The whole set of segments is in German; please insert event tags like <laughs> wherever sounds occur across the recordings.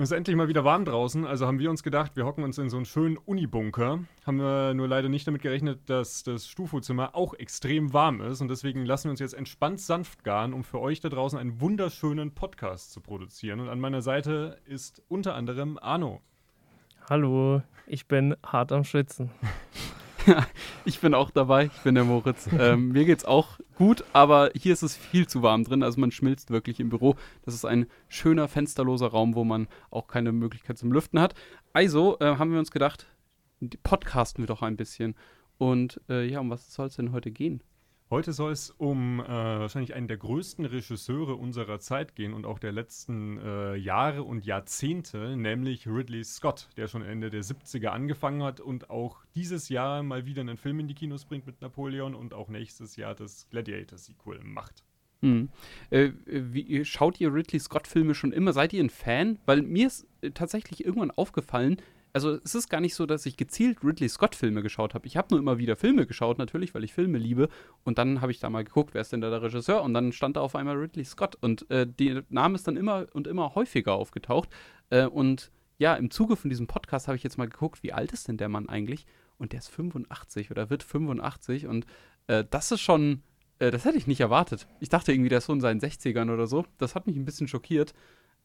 Es ist endlich mal wieder warm draußen, also haben wir uns gedacht, wir hocken uns in so einen schönen Unibunker. Haben wir nur leider nicht damit gerechnet, dass das Stufo-Zimmer auch extrem warm ist und deswegen lassen wir uns jetzt entspannt sanft garen, um für euch da draußen einen wunderschönen Podcast zu produzieren. Und an meiner Seite ist unter anderem Arno. Hallo, ich bin hart am Schwitzen. <laughs> <laughs> ich bin auch dabei, ich bin der Moritz. Ähm, mir geht's auch gut, aber hier ist es viel zu warm drin, also man schmilzt wirklich im Büro. Das ist ein schöner, fensterloser Raum, wo man auch keine Möglichkeit zum Lüften hat. Also äh, haben wir uns gedacht, podcasten wir doch ein bisschen. Und äh, ja, um was soll es denn heute gehen? Heute soll es um äh, wahrscheinlich einen der größten Regisseure unserer Zeit gehen und auch der letzten äh, Jahre und Jahrzehnte, nämlich Ridley Scott, der schon Ende der 70er angefangen hat und auch dieses Jahr mal wieder einen Film in die Kinos bringt mit Napoleon und auch nächstes Jahr das Gladiator-Sequel macht. Hm. Äh, wie, schaut ihr Ridley Scott-Filme schon immer? Seid ihr ein Fan? Weil mir ist äh, tatsächlich irgendwann aufgefallen, also es ist gar nicht so, dass ich gezielt Ridley Scott-Filme geschaut habe. Ich habe nur immer wieder Filme geschaut, natürlich, weil ich Filme liebe. Und dann habe ich da mal geguckt, wer ist denn da der Regisseur? Und dann stand da auf einmal Ridley Scott. Und äh, der Name ist dann immer und immer häufiger aufgetaucht. Äh, und ja, im Zuge von diesem Podcast habe ich jetzt mal geguckt, wie alt ist denn der Mann eigentlich? Und der ist 85 oder wird 85. Und äh, das ist schon, äh, das hätte ich nicht erwartet. Ich dachte irgendwie, der ist so in seinen 60ern oder so. Das hat mich ein bisschen schockiert.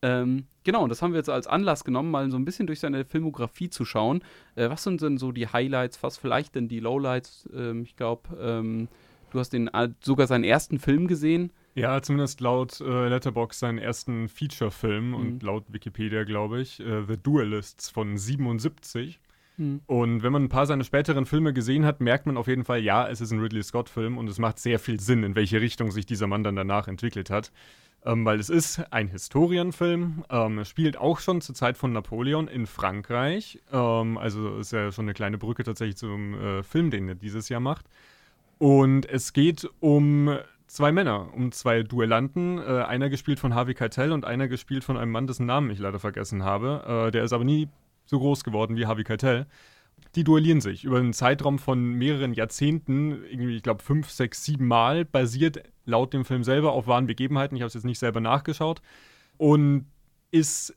Ähm, genau, und das haben wir jetzt als Anlass genommen, mal so ein bisschen durch seine Filmografie zu schauen. Äh, was sind denn so die Highlights, was vielleicht denn die Lowlights? Ähm, ich glaube, ähm, du hast den, äh, sogar seinen ersten Film gesehen. Ja, zumindest laut äh, Letterbox seinen ersten Feature-Film mhm. und laut Wikipedia, glaube ich, äh, The Duelists von 77. Mhm. Und wenn man ein paar seiner späteren Filme gesehen hat, merkt man auf jeden Fall, ja, es ist ein Ridley Scott-Film und es macht sehr viel Sinn, in welche Richtung sich dieser Mann dann danach entwickelt hat ähm, weil es ist ein Historienfilm. Ähm, es spielt auch schon zur Zeit von Napoleon in Frankreich. Ähm, also ist ja schon eine kleine Brücke tatsächlich zum äh, Film, den er dieses Jahr macht. Und es geht um zwei Männer, um zwei Duellanten. Äh, einer gespielt von Harvey Keitel und einer gespielt von einem Mann, dessen Namen ich leider vergessen habe. Äh, der ist aber nie so groß geworden wie Harvey Keitel. Die duellieren sich über einen Zeitraum von mehreren Jahrzehnten, irgendwie, ich glaube, fünf, sechs, sieben Mal, basiert laut dem Film selber auf wahren Begebenheiten. Ich habe es jetzt nicht selber nachgeschaut. Und ist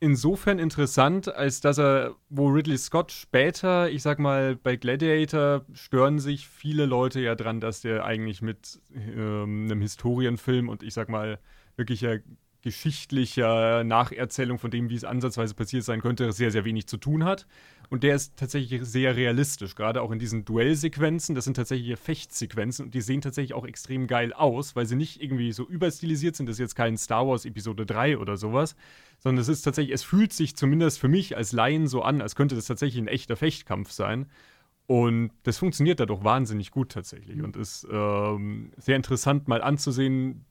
insofern interessant, als dass er, wo Ridley Scott später, ich sag mal, bei Gladiator stören sich viele Leute ja dran, dass der eigentlich mit ähm, einem Historienfilm und ich sag mal, wirklicher geschichtlicher Nacherzählung von dem, wie es ansatzweise passiert sein könnte, sehr, sehr wenig zu tun hat. Und der ist tatsächlich sehr realistisch, gerade auch in diesen Duellsequenzen. Das sind tatsächlich Fechtsequenzen und die sehen tatsächlich auch extrem geil aus, weil sie nicht irgendwie so überstilisiert sind. Das ist jetzt kein Star Wars Episode 3 oder sowas, sondern es ist tatsächlich, es fühlt sich zumindest für mich als Laien so an, als könnte das tatsächlich ein echter Fechtkampf sein. Und das funktioniert dadurch wahnsinnig gut tatsächlich und ist ähm, sehr interessant mal anzusehen,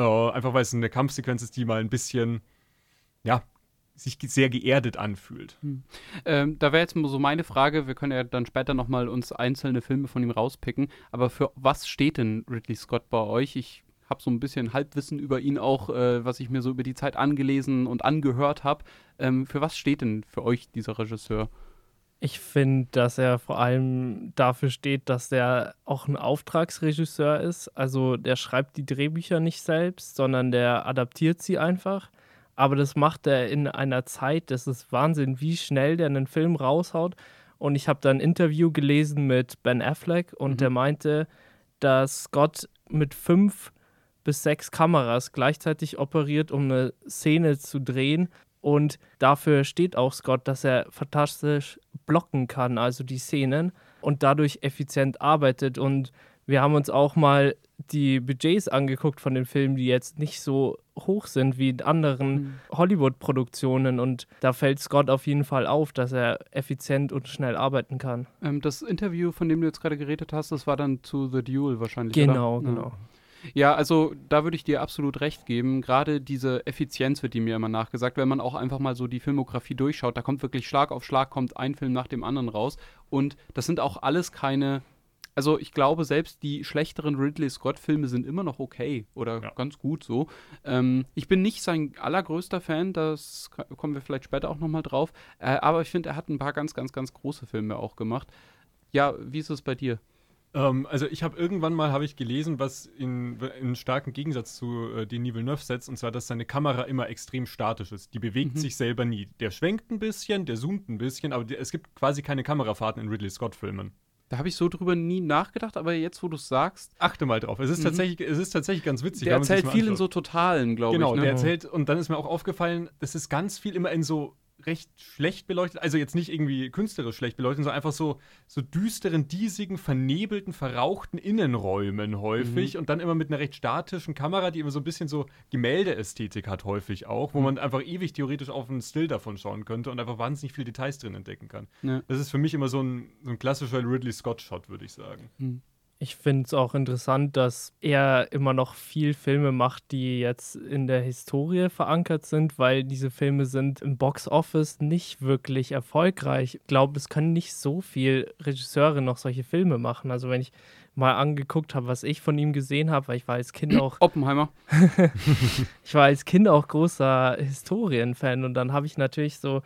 äh, einfach weil es eine Kampfsequenz ist, die mal ein bisschen, ja, sich sehr geerdet anfühlt. Hm. Ähm, da wäre jetzt so meine Frage, wir können ja dann später nochmal uns einzelne Filme von ihm rauspicken, aber für was steht denn Ridley Scott bei euch? Ich habe so ein bisschen Halbwissen über ihn auch, äh, was ich mir so über die Zeit angelesen und angehört habe. Ähm, für was steht denn für euch dieser Regisseur? Ich finde, dass er vor allem dafür steht, dass er auch ein Auftragsregisseur ist. Also der schreibt die Drehbücher nicht selbst, sondern der adaptiert sie einfach. Aber das macht er in einer Zeit, das ist Wahnsinn, wie schnell der einen Film raushaut. Und ich habe da ein Interview gelesen mit Ben Affleck und mhm. der meinte, dass Scott mit fünf bis sechs Kameras gleichzeitig operiert, um eine Szene zu drehen. Und dafür steht auch Scott, dass er fantastisch blocken kann, also die Szenen, und dadurch effizient arbeitet. Und wir haben uns auch mal die Budgets angeguckt von den Filmen, die jetzt nicht so hoch sind wie in anderen mhm. Hollywood-Produktionen. Und da fällt Scott auf jeden Fall auf, dass er effizient und schnell arbeiten kann. Ähm, das Interview, von dem du jetzt gerade geredet hast, das war dann zu The Duel wahrscheinlich. Genau, oder? genau. Ja. Ja, also da würde ich dir absolut recht geben. Gerade diese Effizienz wird die mir immer nachgesagt, wenn man auch einfach mal so die Filmografie durchschaut. Da kommt wirklich Schlag auf Schlag, kommt ein Film nach dem anderen raus. Und das sind auch alles keine. Also ich glaube, selbst die schlechteren Ridley Scott-Filme sind immer noch okay oder ja. ganz gut so. Ähm, ich bin nicht sein allergrößter Fan, das kommen wir vielleicht später auch nochmal drauf. Äh, aber ich finde, er hat ein paar ganz, ganz, ganz große Filme auch gemacht. Ja, wie ist es bei dir? Ähm, also ich habe irgendwann mal habe ich gelesen, was in, in starken Gegensatz zu äh, Denis Villeneuve setzt, und zwar, dass seine Kamera immer extrem statisch ist. Die bewegt mhm. sich selber nie. Der schwenkt ein bisschen, der zoomt ein bisschen, aber der, es gibt quasi keine Kamerafahrten in Ridley Scott-Filmen. Da habe ich so drüber nie nachgedacht, aber jetzt, wo du es sagst. Achte mal drauf. Es ist, mhm. tatsächlich, es ist tatsächlich ganz witzig. Der erzählt viel in so Totalen, glaube genau, ich. Genau, ne? der erzählt, und dann ist mir auch aufgefallen, das ist ganz viel immer in so recht schlecht beleuchtet, also jetzt nicht irgendwie künstlerisch schlecht beleuchtet, sondern einfach so, so düsteren, diesigen, vernebelten, verrauchten Innenräumen häufig mhm. und dann immer mit einer recht statischen Kamera, die immer so ein bisschen so Gemäldeästhetik hat häufig auch, wo mhm. man einfach ewig theoretisch auf einen Still davon schauen könnte und einfach wahnsinnig viele Details drin entdecken kann. Ja. Das ist für mich immer so ein, so ein klassischer Ridley Scott-Shot, würde ich sagen. Mhm. Ich finde es auch interessant, dass er immer noch viel Filme macht, die jetzt in der Historie verankert sind, weil diese Filme sind im Box Office nicht wirklich erfolgreich. Ich glaube, es können nicht so viele Regisseure noch solche Filme machen. Also wenn ich mal angeguckt habe, was ich von ihm gesehen habe, weil ich war als Kind auch <clears throat> Oppenheimer. <laughs> ich war als Kind auch großer Historienfan und dann habe ich natürlich so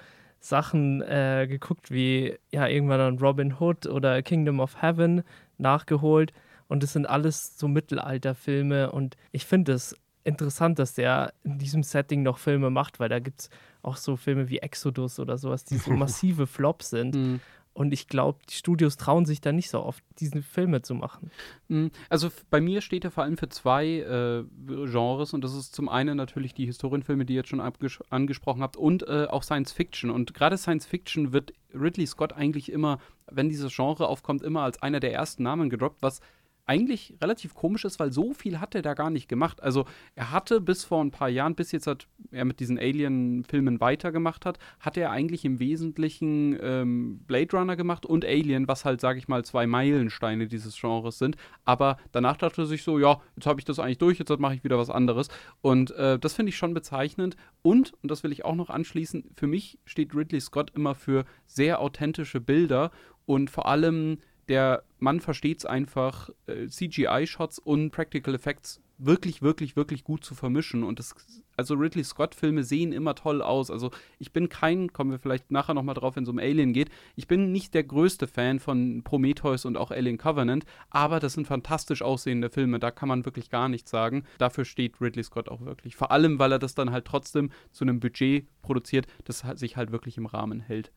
Sachen äh, geguckt wie ja irgendwann dann Robin Hood oder Kingdom of Heaven nachgeholt und es sind alles so Mittelalterfilme und ich finde es interessant, dass der in diesem Setting noch Filme macht, weil da gibt es auch so Filme wie Exodus oder sowas, die so <laughs> massive Flops sind. Mhm. Und ich glaube, die Studios trauen sich da nicht so oft, diese Filme zu machen. Mhm. Also bei mir steht er vor allem für zwei äh, Genres und das ist zum einen natürlich die Historienfilme, die ihr jetzt schon angesprochen habt und äh, auch Science Fiction. Und gerade Science Fiction wird Ridley Scott eigentlich immer, wenn dieses Genre aufkommt, immer als einer der ersten Namen gedroppt, was eigentlich relativ komisch ist, weil so viel hat er da gar nicht gemacht. Also er hatte bis vor ein paar Jahren, bis jetzt hat er mit diesen Alien-Filmen weitergemacht hat, hat er eigentlich im Wesentlichen ähm, Blade Runner gemacht und Alien, was halt, sage ich mal, zwei Meilensteine dieses Genres sind. Aber danach dachte er sich so, ja, jetzt habe ich das eigentlich durch, jetzt mache ich wieder was anderes. Und äh, das finde ich schon bezeichnend. Und, und das will ich auch noch anschließen, für mich steht Ridley Scott immer für sehr authentische Bilder und vor allem der Mann versteht es einfach, äh, CGI-Shots und Practical Effects wirklich, wirklich, wirklich gut zu vermischen. Und das, also Ridley Scott-Filme sehen immer toll aus. Also ich bin kein, kommen wir vielleicht nachher nochmal drauf, wenn es um Alien geht, ich bin nicht der größte Fan von Prometheus und auch Alien Covenant, aber das sind fantastisch aussehende Filme, da kann man wirklich gar nichts sagen. Dafür steht Ridley Scott auch wirklich. Vor allem, weil er das dann halt trotzdem zu einem Budget produziert, das sich halt wirklich im Rahmen hält.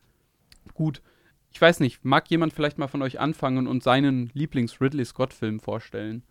Gut, ich weiß nicht, mag jemand vielleicht mal von euch anfangen und seinen Lieblings-Ridley Scott-Film vorstellen?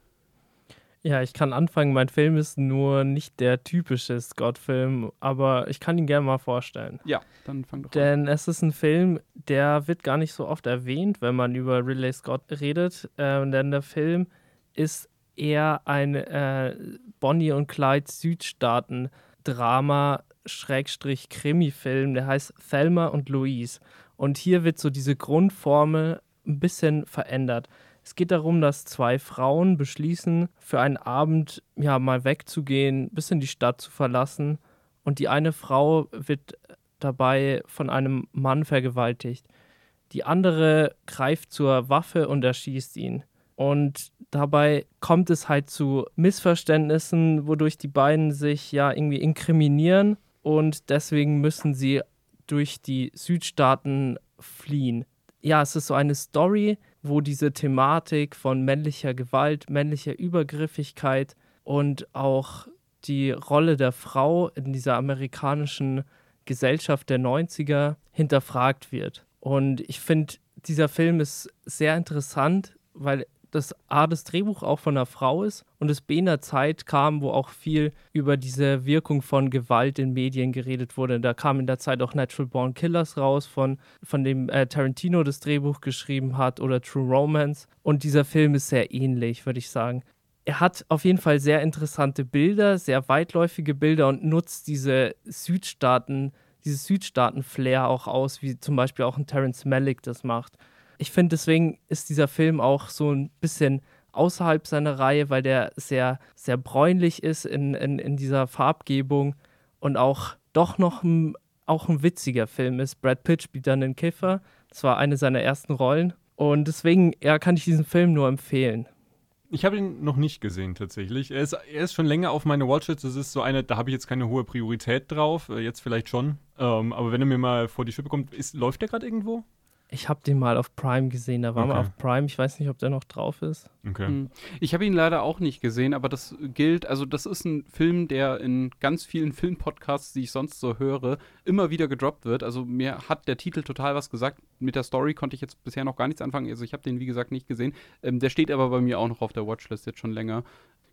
Ja, ich kann anfangen. Mein Film ist nur nicht der typische Scott-Film, aber ich kann ihn gerne mal vorstellen. Ja, dann fang doch an. Denn es ist ein Film, der wird gar nicht so oft erwähnt, wenn man über Ridley Scott redet. Äh, denn der Film ist eher ein äh, Bonnie und Clyde Südstaaten-Drama, Schrägstrich Krimi-Film. Der heißt Thelma und Louise. Und hier wird so diese Grundformel ein bisschen verändert. Es geht darum, dass zwei Frauen beschließen, für einen Abend ja mal wegzugehen, ein bisschen die Stadt zu verlassen. Und die eine Frau wird dabei von einem Mann vergewaltigt. Die andere greift zur Waffe und erschießt ihn. Und dabei kommt es halt zu Missverständnissen, wodurch die beiden sich ja irgendwie inkriminieren und deswegen müssen sie durch die Südstaaten fliehen. Ja, es ist so eine Story, wo diese Thematik von männlicher Gewalt, männlicher Übergriffigkeit und auch die Rolle der Frau in dieser amerikanischen Gesellschaft der 90er hinterfragt wird. Und ich finde, dieser Film ist sehr interessant, weil das A, das Drehbuch auch von einer Frau ist und es B, in einer Zeit kam, wo auch viel über diese Wirkung von Gewalt in Medien geredet wurde. Da kam in der Zeit auch Natural Born Killers raus, von, von dem äh, Tarantino das Drehbuch geschrieben hat oder True Romance. Und dieser Film ist sehr ähnlich, würde ich sagen. Er hat auf jeden Fall sehr interessante Bilder, sehr weitläufige Bilder und nutzt diese Südstaaten, dieses Südstaaten-Flair auch aus, wie zum Beispiel auch ein Terence Malick das macht. Ich finde, deswegen ist dieser Film auch so ein bisschen außerhalb seiner Reihe, weil der sehr, sehr bräunlich ist in, in, in dieser Farbgebung und auch doch noch ein, auch ein witziger Film ist. Brad Pitt spielt dann den Kiffer. Das war eine seiner ersten Rollen. Und deswegen ja, kann ich diesen Film nur empfehlen. Ich habe ihn noch nicht gesehen tatsächlich. Er ist, er ist schon länger auf meine Watchlist. Das ist so eine, da habe ich jetzt keine hohe Priorität drauf. Äh, jetzt vielleicht schon. Ähm, aber wenn er mir mal vor die Schippe kommt, ist, läuft der gerade irgendwo? Ich habe den mal auf Prime gesehen. Da war okay. mal auf Prime. Ich weiß nicht, ob der noch drauf ist. Okay. Hm. Ich habe ihn leider auch nicht gesehen, aber das gilt. Also, das ist ein Film, der in ganz vielen <laughs> Filmpodcasts, die ich sonst so höre, immer wieder gedroppt wird. Also, mir hat der Titel total was gesagt. Mit der Story konnte ich jetzt bisher noch gar nichts anfangen. Also, ich habe den, wie gesagt, nicht gesehen. Ähm, der steht aber bei mir auch noch auf der Watchlist jetzt schon länger.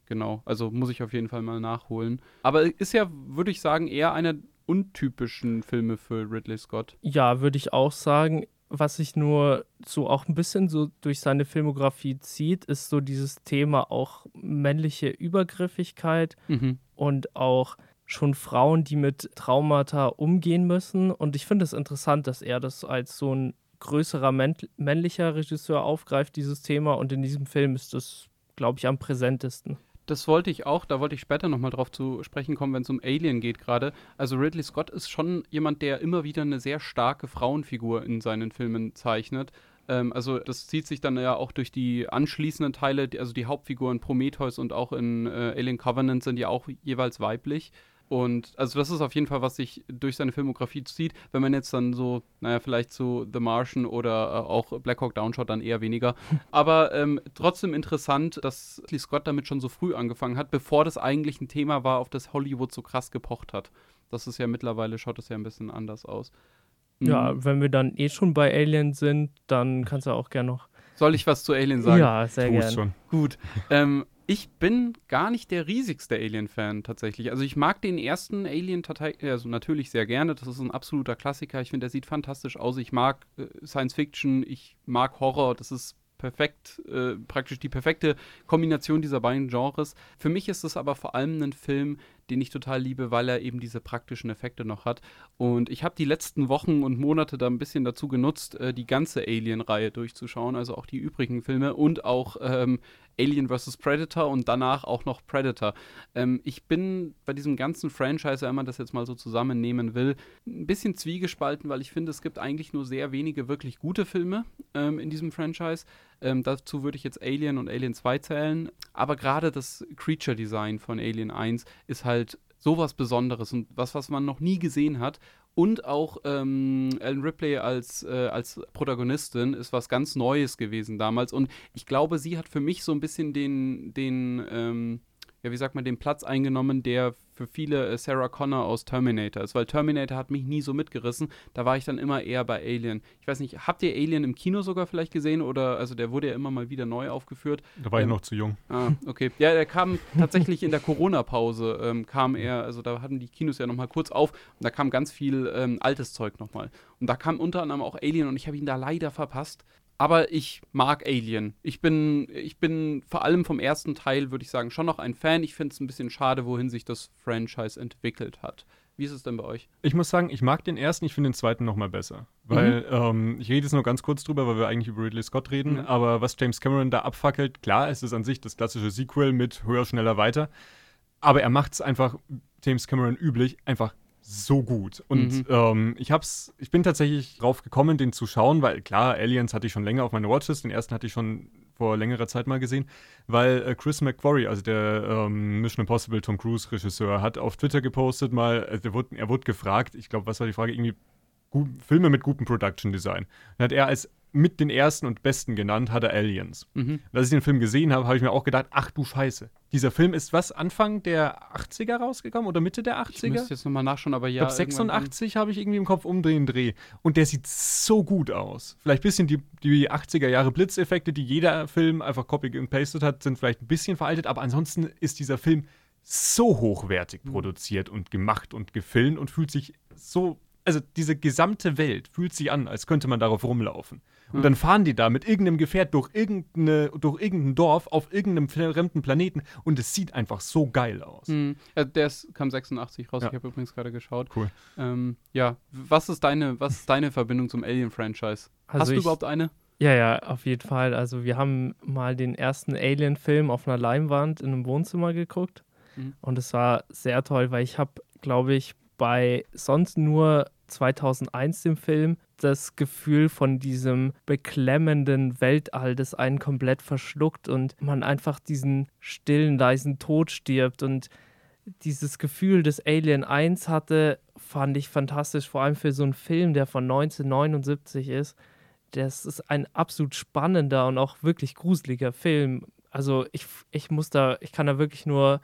Genau. Also, muss ich auf jeden Fall mal nachholen. Aber ist ja, würde ich sagen, eher einer untypischen Filme für Ridley Scott. Ja, würde ich auch sagen was sich nur so auch ein bisschen so durch seine Filmografie zieht, ist so dieses Thema auch männliche Übergriffigkeit mhm. und auch schon Frauen, die mit Traumata umgehen müssen. Und ich finde es interessant, dass er das als so ein größerer männlicher Regisseur aufgreift, dieses Thema. Und in diesem Film ist das, glaube ich, am präsentesten das wollte ich auch, da wollte ich später nochmal drauf zu sprechen kommen, wenn es um Alien geht gerade. Also Ridley Scott ist schon jemand, der immer wieder eine sehr starke Frauenfigur in seinen Filmen zeichnet. Ähm, also das zieht sich dann ja auch durch die anschließenden Teile, also die Hauptfiguren Prometheus und auch in äh, Alien Covenant sind ja auch jeweils weiblich. Und also das ist auf jeden Fall, was sich durch seine Filmografie zieht. Wenn man jetzt dann so, naja, vielleicht zu The Martian oder äh, auch Black Hawk Down schaut, dann eher weniger. <laughs> Aber ähm, trotzdem interessant, dass Lee Scott damit schon so früh angefangen hat, bevor das eigentlich ein Thema war, auf das Hollywood so krass gepocht hat. Das ist ja mittlerweile, schaut das ja ein bisschen anders aus. Mhm. Ja, wenn wir dann eh schon bei Alien sind, dann kannst du auch gerne noch. Soll ich was zu Alien sagen? Ja, sehr gerne. Gut. Ähm, ich bin gar nicht der riesigste Alien-Fan tatsächlich. Also ich mag den ersten Alien also natürlich sehr gerne. Das ist ein absoluter Klassiker. Ich finde, der sieht fantastisch aus. Ich mag äh, Science Fiction, ich mag Horror. Das ist perfekt, äh, praktisch die perfekte Kombination dieser beiden Genres. Für mich ist es aber vor allem ein Film, den ich total liebe, weil er eben diese praktischen Effekte noch hat. Und ich habe die letzten Wochen und Monate da ein bisschen dazu genutzt, äh, die ganze Alien-Reihe durchzuschauen, also auch die übrigen Filme und auch ähm, Alien vs. Predator und danach auch noch Predator. Ähm, ich bin bei diesem ganzen Franchise, wenn man das jetzt mal so zusammennehmen will, ein bisschen zwiegespalten, weil ich finde, es gibt eigentlich nur sehr wenige wirklich gute Filme ähm, in diesem Franchise. Ähm, dazu würde ich jetzt Alien und Alien 2 zählen. Aber gerade das Creature Design von Alien 1 ist halt sowas Besonderes und was, was man noch nie gesehen hat. Und auch ähm, Ellen Ripley als, äh, als Protagonistin ist was ganz Neues gewesen damals. Und ich glaube, sie hat für mich so ein bisschen den, den ähm, ja, wie sagt man, den Platz eingenommen, der für viele äh, Sarah Connor aus Terminator ist, weil Terminator hat mich nie so mitgerissen. Da war ich dann immer eher bei Alien. Ich weiß nicht, habt ihr Alien im Kino sogar vielleicht gesehen oder also der wurde ja immer mal wieder neu aufgeführt. Da war ähm, ich noch zu jung. Ah, okay. Ja, der kam tatsächlich in der Corona-Pause ähm, kam er, also da hatten die Kinos ja noch mal kurz auf und da kam ganz viel ähm, altes Zeug noch mal. Und da kam unter anderem auch Alien und ich habe ihn da leider verpasst. Aber ich mag Alien. Ich bin, ich bin vor allem vom ersten Teil, würde ich sagen, schon noch ein Fan. Ich finde es ein bisschen schade, wohin sich das Franchise entwickelt hat. Wie ist es denn bei euch? Ich muss sagen, ich mag den ersten, ich finde den zweiten noch mal besser. Weil, mhm. ähm, ich rede jetzt nur ganz kurz drüber, weil wir eigentlich über Ridley Scott reden, mhm. aber was James Cameron da abfackelt, klar, es ist an sich das klassische Sequel mit höher, schneller, weiter. Aber er macht es einfach, James Cameron üblich, einfach so gut. Und mhm. ähm, ich hab's, ich bin tatsächlich drauf gekommen, den zu schauen, weil klar, Aliens hatte ich schon länger auf meiner Watchlist, den ersten hatte ich schon vor längerer Zeit mal gesehen, weil äh, Chris McQuarrie, also der ähm, Mission Impossible Tom Cruise Regisseur, hat auf Twitter gepostet mal, äh, wurde, er wurde gefragt, ich glaube, was war die Frage, irgendwie gut, Filme mit gutem Production Design. Dann hat er als mit den ersten und besten genannt, hat er Aliens. Mhm. Als ich den Film gesehen habe, habe ich mir auch gedacht, ach du Scheiße. Dieser Film ist was, Anfang der 80er rausgekommen oder Mitte der 80er? Ich müsste jetzt nochmal nachschauen, aber ja. Ich glaube 86 habe ich irgendwie im Kopf umdrehen, Dreh. Und der sieht so gut aus. Vielleicht ein bisschen die, die 80er Jahre Blitzeffekte, die jeder Film einfach copy und pasted hat, sind vielleicht ein bisschen veraltet, aber ansonsten ist dieser Film so hochwertig mhm. produziert und gemacht und gefilmt und fühlt sich so also diese gesamte Welt fühlt sich an, als könnte man darauf rumlaufen. Und dann fahren die da mit irgendeinem Gefährt durch, irgendeine, durch irgendein Dorf auf irgendeinem fremden Planeten und es sieht einfach so geil aus. Mhm. Ja, der ist, kam 86 raus, ja. ich habe übrigens gerade geschaut. Cool. Ähm, ja, was ist, deine, was ist deine Verbindung zum Alien-Franchise? Also Hast du überhaupt eine? Ja, ja, auf jeden Fall. Also wir haben mal den ersten Alien-Film auf einer Leinwand in einem Wohnzimmer geguckt mhm. und es war sehr toll, weil ich habe, glaube ich, bei sonst nur 2001 dem Film das Gefühl von diesem beklemmenden Weltall, das einen komplett verschluckt und man einfach diesen stillen, leisen Tod stirbt und dieses Gefühl des Alien 1 hatte, fand ich fantastisch, vor allem für so einen Film, der von 1979 ist. das ist ein absolut spannender und auch wirklich gruseliger Film. Also ich, ich muss da, ich kann da wirklich nur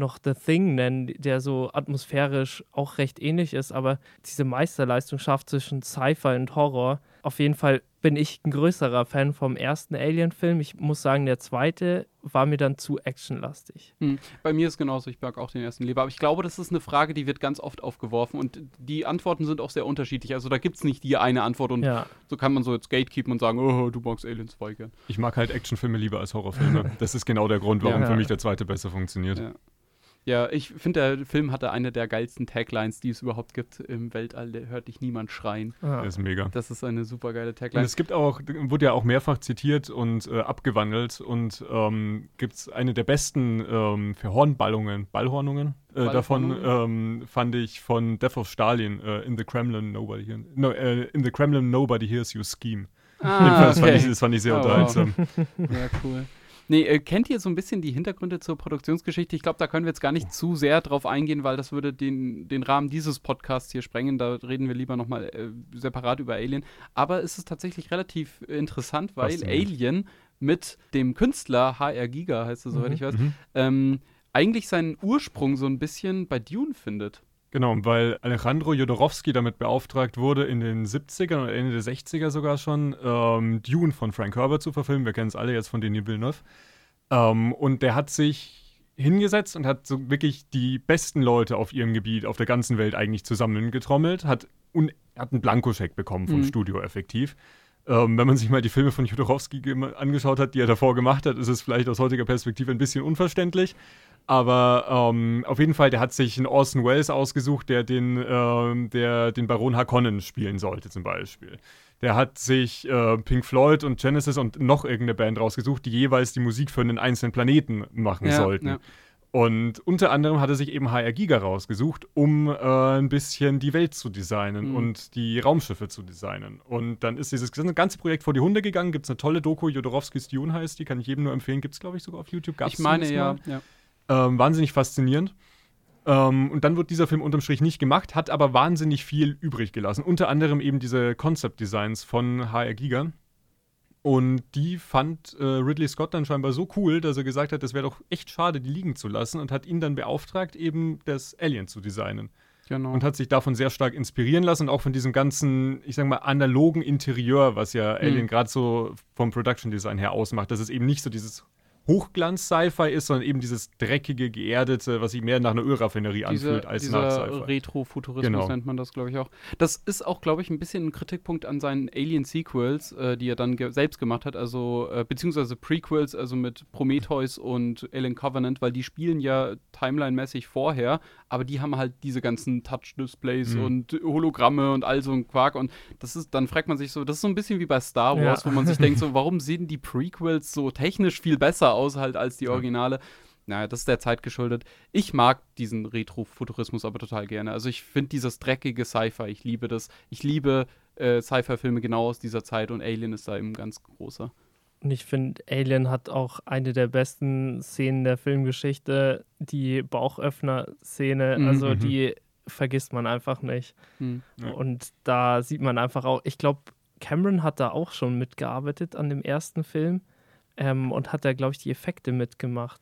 noch The Thing nennen, der so atmosphärisch auch recht ähnlich ist, aber diese Meisterleistung schafft zwischen Sci-Fi und Horror. Auf jeden Fall bin ich ein größerer Fan vom ersten Alien-Film. Ich muss sagen, der zweite war mir dann zu actionlastig. Hm. Bei mir ist genauso, ich mag auch den ersten lieber. Aber ich glaube, das ist eine Frage, die wird ganz oft aufgeworfen und die Antworten sind auch sehr unterschiedlich. Also da gibt es nicht die eine Antwort und ja. so kann man so jetzt gatekeepen und sagen, oh, du magst Alien 2 gern. Ich mag halt Actionfilme lieber als Horrorfilme. <laughs> das ist genau der Grund, warum ja. für mich der zweite besser funktioniert. Ja. Ja, ich finde, der Film hatte eine der geilsten Taglines, die es überhaupt gibt im Weltall. Der hört dich niemand schreien. Ah. Das ist mega. Das ist eine super geile Tagline. Und es gibt auch, wurde ja auch mehrfach zitiert und äh, abgewandelt und ähm, gibt es eine der besten ähm, Verhornballungen, Ballhornungen. Äh, davon ähm, fand ich von Death of Stalin, äh, In the Kremlin, Nobody, here, no, äh, In the Kremlin, Nobody Hears You Scheme. Ah, okay. das, fand ich, das fand ich sehr oh, unterhaltsam. Ja, cool. Nee, äh, kennt ihr so ein bisschen die Hintergründe zur Produktionsgeschichte? Ich glaube, da können wir jetzt gar nicht zu sehr drauf eingehen, weil das würde den, den Rahmen dieses Podcasts hier sprengen. Da reden wir lieber nochmal äh, separat über Alien. Aber es ist tatsächlich relativ interessant, weil Alien mit dem Künstler HR Giga, heißt er, soweit mhm. ich weiß, mhm. ähm, eigentlich seinen Ursprung so ein bisschen bei Dune findet. Genau, weil Alejandro Jodorowsky damit beauftragt wurde, in den 70ern oder Ende der 60er sogar schon ähm, Dune von Frank Herbert zu verfilmen. Wir kennen es alle jetzt von Denis Villeneuve. Ähm, und der hat sich hingesetzt und hat so wirklich die besten Leute auf ihrem Gebiet, auf der ganzen Welt eigentlich zusammengetrommelt, hat, un hat einen Blankoscheck bekommen vom mhm. Studio effektiv. Ähm, wenn man sich mal die Filme von Jodorowsky angeschaut hat, die er davor gemacht hat, ist es vielleicht aus heutiger Perspektive ein bisschen unverständlich. Aber ähm, auf jeden Fall, der hat sich einen Orson Welles ausgesucht, der den, ähm, der den Baron Harkonnen spielen sollte, zum Beispiel. Der hat sich äh, Pink Floyd und Genesis und noch irgendeine Band rausgesucht, die jeweils die Musik für einen einzelnen Planeten machen ja, sollten. Ja. Und unter anderem hat er sich eben HR Giga rausgesucht, um äh, ein bisschen die Welt zu designen mhm. und die Raumschiffe zu designen. Und dann ist dieses ganze Projekt vor die Hunde gegangen. Gibt es eine tolle Doku, Jodorowskis Dune heißt, die kann ich jedem nur empfehlen. Gibt es, glaube ich, sogar auf YouTube. Gab's ich meine, ja. ja. Ähm, wahnsinnig faszinierend. Ähm, und dann wird dieser Film unterm Strich nicht gemacht, hat aber wahnsinnig viel übrig gelassen. Unter anderem eben diese Concept Designs von HR Giga. Und die fand äh, Ridley Scott dann scheinbar so cool, dass er gesagt hat, das wäre doch echt schade, die liegen zu lassen und hat ihn dann beauftragt, eben das Alien zu designen. Genau. Und hat sich davon sehr stark inspirieren lassen und auch von diesem ganzen, ich sag mal, analogen Interieur, was ja Alien mhm. gerade so vom Production Design her ausmacht. Das ist eben nicht so dieses Hochglanz-Sci-Fi ist, sondern eben dieses dreckige, geerdete, was sich mehr nach einer Ölraffinerie anfühlt als dieser nach Sci-Fi. Retro-Futurismus genau. nennt man das, glaube ich, auch. Das ist auch, glaube ich, ein bisschen ein Kritikpunkt an seinen Alien-Sequels, äh, die er dann ge selbst gemacht hat, also äh, beziehungsweise Prequels, also mit Prometheus und Alien Covenant, weil die spielen ja timeline-mäßig vorher, aber die haben halt diese ganzen Touch-Displays mhm. und Hologramme und all so ein Quark und das ist, dann fragt man sich so, das ist so ein bisschen wie bei Star Wars, ja. wo man sich denkt, so, warum sehen die Prequels so technisch viel besser aus? Aus halt als die Originale. Naja, das ist der Zeit geschuldet. Ich mag diesen Retro-Futurismus aber total gerne. Also ich finde dieses dreckige Sci-Fi, ich liebe das. Ich liebe äh, Sci-Fi-Filme genau aus dieser Zeit und Alien ist da eben ganz großer. Und ich finde, Alien hat auch eine der besten Szenen der Filmgeschichte, die Bauchöffner-Szene. Mhm. Also mhm. die vergisst man einfach nicht. Mhm. Ja. Und da sieht man einfach auch, ich glaube, Cameron hat da auch schon mitgearbeitet an dem ersten Film ähm, und hat da, glaube ich, die Effekte mitgemacht.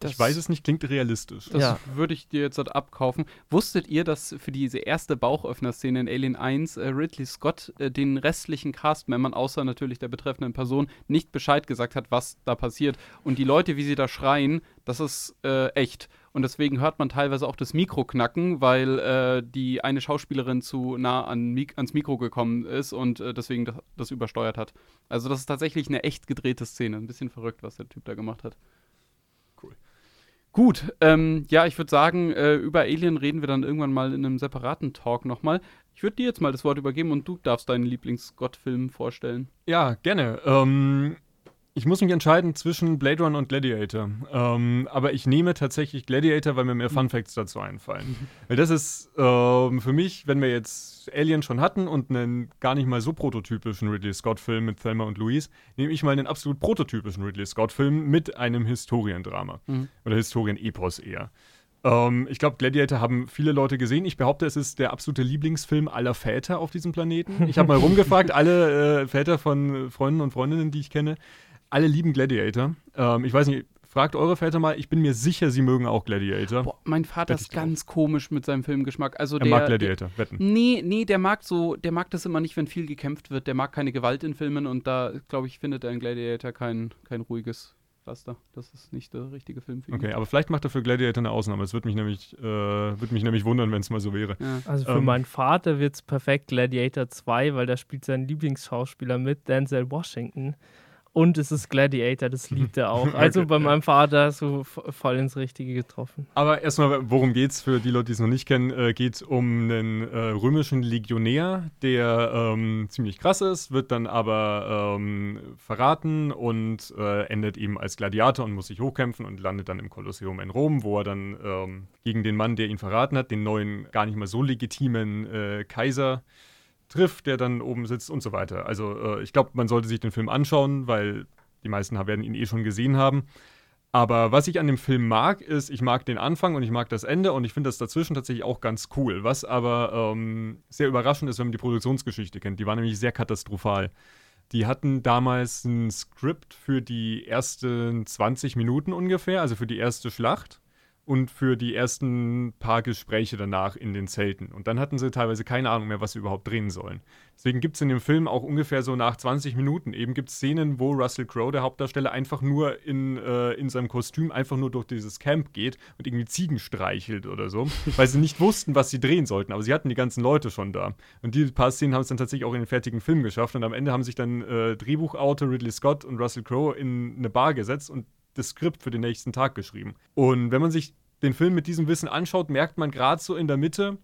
Das, ich weiß es nicht, klingt realistisch. Das ja. würde ich dir jetzt halt abkaufen. Wusstet ihr, dass für diese erste Bauchöffner-Szene in Alien 1 äh, Ridley Scott äh, den restlichen Castmembern, außer natürlich der betreffenden Person, nicht Bescheid gesagt hat, was da passiert? Und die Leute, wie sie da schreien, das ist äh, echt. Und deswegen hört man teilweise auch das Mikro knacken, weil äh, die eine Schauspielerin zu nah an Mik ans Mikro gekommen ist und äh, deswegen das, das übersteuert hat. Also das ist tatsächlich eine echt gedrehte Szene. Ein bisschen verrückt, was der Typ da gemacht hat. Gut, ähm, ja, ich würde sagen, äh, über Alien reden wir dann irgendwann mal in einem separaten Talk nochmal. Ich würde dir jetzt mal das Wort übergeben und du darfst deinen Lieblings-Gott-Film vorstellen. Ja, gerne. Ähm, ich muss mich entscheiden zwischen Blade Runner und Gladiator. Ähm, aber ich nehme tatsächlich Gladiator, weil mir mehr Fun Facts dazu einfallen. Mhm. Weil das ist ähm, für mich, wenn wir jetzt Alien schon hatten und einen gar nicht mal so prototypischen Ridley Scott-Film mit Thelma und Louise, nehme ich mal einen absolut prototypischen Ridley Scott-Film mit einem Historiendrama. Mhm. Oder Historienepos eher. Ähm, ich glaube, Gladiator haben viele Leute gesehen. Ich behaupte, es ist der absolute Lieblingsfilm aller Väter auf diesem Planeten. Ich habe mal <laughs> rumgefragt, alle äh, Väter von Freunden und Freundinnen, die ich kenne, alle lieben Gladiator. Ähm, ich weiß nicht, Fragt eure Väter mal, ich bin mir sicher, sie mögen auch Gladiator. Boah, mein Vater ist ganz komisch mit seinem Filmgeschmack. Also er der, mag Gladiator, der, wetten. Nee, nee, der mag so, der mag das immer nicht, wenn viel gekämpft wird. Der mag keine Gewalt in Filmen und da, glaube ich, findet er in Gladiator kein, kein ruhiges Pflaster. Das ist nicht der richtige Film für ihn. Okay, aber vielleicht macht er für Gladiator eine Ausnahme. Es würde mich nämlich, äh, würd mich nämlich wundern, wenn es mal so wäre. Ja. Also für ähm, meinen Vater wird es perfekt Gladiator 2, weil da spielt sein Lieblingsschauspieler mit, Denzel Washington. Und es ist Gladiator, das liebt er auch. <laughs> Also okay, bei meinem Vater so voll ins Richtige getroffen. Aber erstmal, worum geht's für die Leute, die es noch nicht kennen? Äh, geht um einen äh, römischen Legionär, der ähm, ziemlich krass ist, wird dann aber ähm, verraten und äh, endet eben als Gladiator und muss sich hochkämpfen und landet dann im Kolosseum in Rom, wo er dann ähm, gegen den Mann, der ihn verraten hat, den neuen, gar nicht mal so legitimen äh, Kaiser, trifft, der dann oben sitzt und so weiter. Also äh, ich glaube, man sollte sich den Film anschauen, weil die meisten werden ihn eh schon gesehen haben. Aber was ich an dem Film mag, ist, ich mag den Anfang und ich mag das Ende und ich finde das dazwischen tatsächlich auch ganz cool. Was aber ähm, sehr überraschend ist, wenn man die Produktionsgeschichte kennt. Die war nämlich sehr katastrophal. Die hatten damals ein Skript für die ersten 20 Minuten ungefähr, also für die erste Schlacht und für die ersten paar Gespräche danach in den Zelten. Und dann hatten sie teilweise keine Ahnung mehr, was sie überhaupt drehen sollen. Deswegen gibt es in dem Film auch ungefähr so nach 20 Minuten eben gibt Szenen, wo Russell Crowe, der Hauptdarsteller, einfach nur in, äh, in seinem Kostüm einfach nur durch dieses Camp geht und irgendwie Ziegen streichelt oder so, <laughs> weil sie nicht wussten, was sie drehen sollten. Aber sie hatten die ganzen Leute schon da. Und die paar Szenen haben es dann tatsächlich auch in den fertigen Film geschafft. Und am Ende haben sich dann äh, Drehbuchautor Ridley Scott und Russell Crowe in eine Bar gesetzt und das Skript für den nächsten Tag geschrieben. Und wenn man sich den Film mit diesem Wissen anschaut, merkt man gerade so in der Mitte,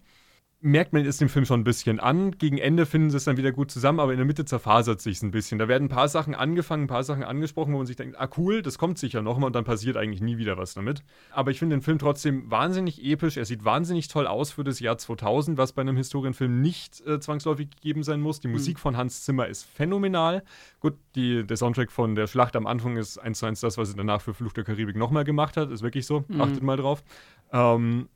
merkt man es dem Film schon ein bisschen an. Gegen Ende finden sie es dann wieder gut zusammen, aber in der Mitte zerfasert sich es ein bisschen. Da werden ein paar Sachen angefangen, ein paar Sachen angesprochen, wo man sich denkt, ah cool, das kommt sicher nochmal und dann passiert eigentlich nie wieder was damit. Aber ich finde den Film trotzdem wahnsinnig episch. Er sieht wahnsinnig toll aus für das Jahr 2000, was bei einem Historienfilm nicht äh, zwangsläufig gegeben sein muss. Die mhm. Musik von Hans Zimmer ist phänomenal. Gut, die, der Soundtrack von der Schlacht am Anfang ist eins zu eins das, was er danach für Fluch der Karibik nochmal gemacht hat. Ist wirklich so. Mhm. Achtet mal drauf. Ähm,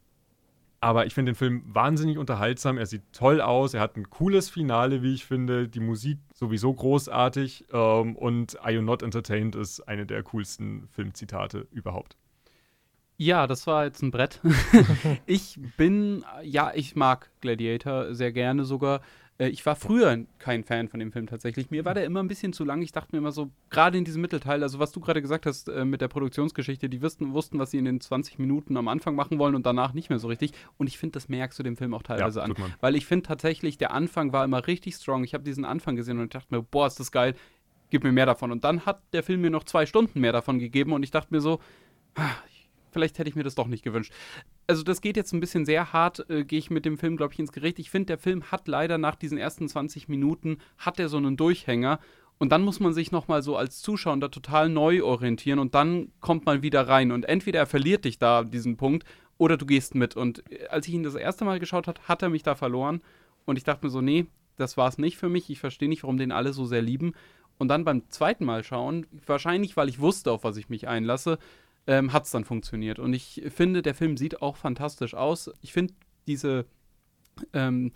aber ich finde den Film wahnsinnig unterhaltsam. Er sieht toll aus. Er hat ein cooles Finale, wie ich finde. Die Musik sowieso großartig. Ähm, und Are You Not Entertained ist eine der coolsten Filmzitate überhaupt. Ja, das war jetzt ein Brett. <laughs> ich bin, ja, ich mag Gladiator sehr gerne sogar. Äh, ich war früher kein Fan von dem Film tatsächlich. Mir war der immer ein bisschen zu lang. Ich dachte mir immer so, gerade in diesem Mittelteil, also was du gerade gesagt hast äh, mit der Produktionsgeschichte, die wussten, wussten, was sie in den 20 Minuten am Anfang machen wollen und danach nicht mehr so richtig. Und ich finde, das merkst du dem Film auch teilweise ja, an. Weil ich finde tatsächlich, der Anfang war immer richtig strong. Ich habe diesen Anfang gesehen und dachte mir, boah, ist das geil, gib mir mehr davon. Und dann hat der Film mir noch zwei Stunden mehr davon gegeben und ich dachte mir so, ah, vielleicht hätte ich mir das doch nicht gewünscht. Also das geht jetzt ein bisschen sehr hart, äh, gehe ich mit dem Film, glaube ich, ins Gericht. Ich finde, der Film hat leider nach diesen ersten 20 Minuten, hat er so einen Durchhänger. Und dann muss man sich nochmal so als Zuschauer da total neu orientieren und dann kommt man wieder rein. Und entweder er verliert dich da diesen Punkt oder du gehst mit. Und äh, als ich ihn das erste Mal geschaut habe, hat er mich da verloren. Und ich dachte mir so, nee, das war es nicht für mich. Ich verstehe nicht, warum den alle so sehr lieben. Und dann beim zweiten Mal schauen, wahrscheinlich weil ich wusste, auf was ich mich einlasse, ähm, hat es dann funktioniert. Und ich finde, der Film sieht auch fantastisch aus. Ich finde diese ähm,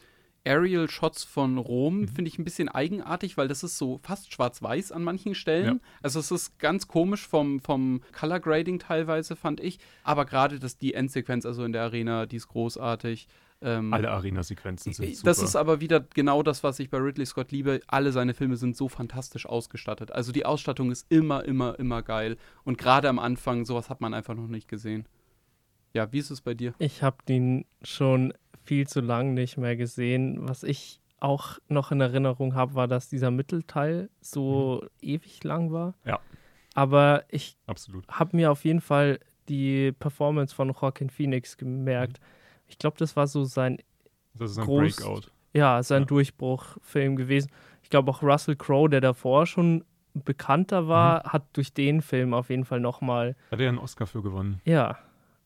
Aerial Shots von Rom mhm. finde ich ein bisschen eigenartig, weil das ist so fast schwarz-weiß an manchen Stellen. Ja. Also es ist ganz komisch vom, vom Color Grading teilweise, fand ich. Aber gerade die Endsequenz, also in der Arena, die ist großartig. Ähm, Alle Arena-Sequenzen sind super. Das ist aber wieder genau das, was ich bei Ridley Scott liebe. Alle seine Filme sind so fantastisch ausgestattet. Also die Ausstattung ist immer, immer, immer geil. Und gerade am Anfang, sowas hat man einfach noch nicht gesehen. Ja, wie ist es bei dir? Ich habe den schon viel zu lang nicht mehr gesehen. Was ich auch noch in Erinnerung habe, war, dass dieser Mittelteil so mhm. ewig lang war. Ja. Aber ich habe mir auf jeden Fall die Performance von Joaquin Phoenix gemerkt. Mhm ich glaube, das war so sein, das ist ein groß, Breakout. Ja, sein ja. Durchbruchfilm gewesen. Ich glaube auch Russell Crowe, der davor schon bekannter war, mhm. hat durch den Film auf jeden Fall nochmal. Hat er einen Oscar für gewonnen. Ja.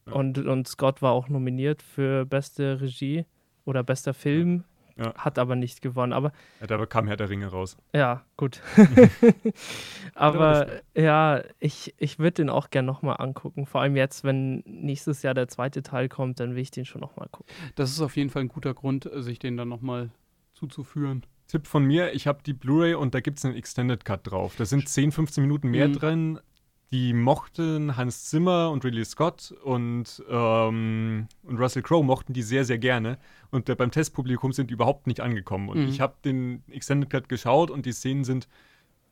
ja. Und, und Scott war auch nominiert für beste Regie oder bester Film. Ja. Hat aber nicht gewonnen. Aber, ja, da kam Herr der Ringe raus. Ja, gut. <laughs> <laughs> aber ja, ich, ich würde den auch gerne nochmal angucken. Vor allem jetzt, wenn nächstes Jahr der zweite Teil kommt, dann will ich den schon nochmal gucken. Das ist auf jeden Fall ein guter Grund, sich den dann nochmal zuzuführen. Tipp von mir, ich habe die Blu-ray und da gibt es einen Extended Cut drauf. Da sind 10, 15 Minuten mehr mhm. drin. Die mochten Hans Zimmer und Ridley Scott und, ähm, und Russell Crowe mochten die sehr, sehr gerne. Und beim Testpublikum sind die überhaupt nicht angekommen. Und mhm. ich habe den Extended Cut geschaut und die Szenen sind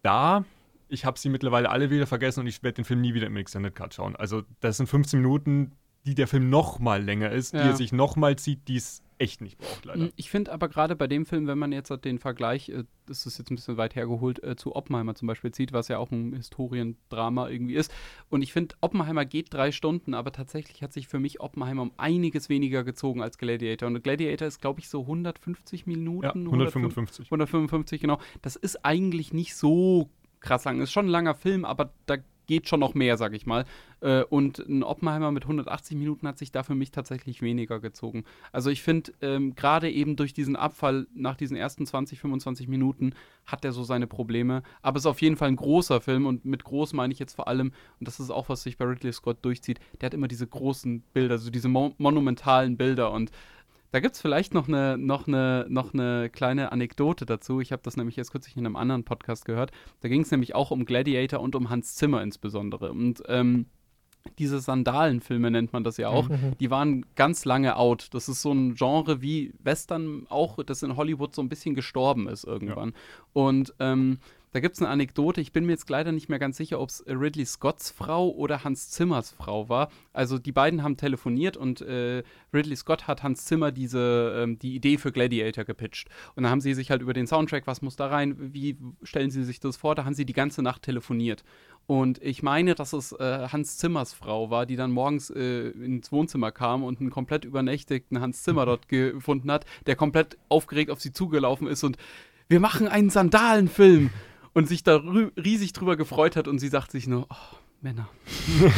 da. Ich habe sie mittlerweile alle wieder vergessen und ich werde den Film nie wieder im Extended Cut schauen. Also das sind 15 Minuten, die der Film noch mal länger ist, ja. die er sich noch mal zieht, die es echt nicht braucht, leider. Ich finde aber gerade bei dem Film, wenn man jetzt den Vergleich, äh, das ist jetzt ein bisschen weit hergeholt, äh, zu Oppenheimer zum Beispiel zieht, was ja auch ein Historiendrama irgendwie ist. Und ich finde, Oppenheimer geht drei Stunden, aber tatsächlich hat sich für mich Oppenheimer um einiges weniger gezogen als Gladiator. Und Gladiator ist, glaube ich, so 150 Minuten. Ja, 155. 155, genau. Das ist eigentlich nicht so krass lang. Ist schon ein langer Film, aber da geht schon noch mehr, sag ich mal. Äh, und ein Oppenheimer mit 180 Minuten hat sich da für mich tatsächlich weniger gezogen. Also ich finde, ähm, gerade eben durch diesen Abfall nach diesen ersten 20, 25 Minuten hat er so seine Probleme. Aber es ist auf jeden Fall ein großer Film und mit groß meine ich jetzt vor allem, und das ist auch, was sich bei Ridley Scott durchzieht, der hat immer diese großen Bilder, so diese mo monumentalen Bilder und da gibt es vielleicht noch eine, noch, eine, noch eine kleine Anekdote dazu. Ich habe das nämlich jetzt kürzlich in einem anderen Podcast gehört. Da ging es nämlich auch um Gladiator und um Hans Zimmer insbesondere. Und ähm, diese Sandalenfilme nennt man das ja auch, mhm. die waren ganz lange out. Das ist so ein Genre wie Western auch, das in Hollywood so ein bisschen gestorben ist irgendwann. Ja. Und ähm, da gibt es eine Anekdote, ich bin mir jetzt leider nicht mehr ganz sicher, ob es Ridley Scotts Frau oder Hans Zimmers Frau war. Also die beiden haben telefoniert und äh, Ridley Scott hat Hans Zimmer diese, ähm, die Idee für Gladiator gepitcht. Und dann haben sie sich halt über den Soundtrack, was muss da rein, wie stellen sie sich das vor, da haben sie die ganze Nacht telefoniert. Und ich meine, dass es äh, Hans Zimmers Frau war, die dann morgens äh, ins Wohnzimmer kam und einen komplett übernächtigten Hans Zimmer dort gefunden hat, der komplett aufgeregt auf sie zugelaufen ist und wir machen einen Sandalenfilm und sich da riesig drüber gefreut hat und sie sagt sich nur, oh, Männer.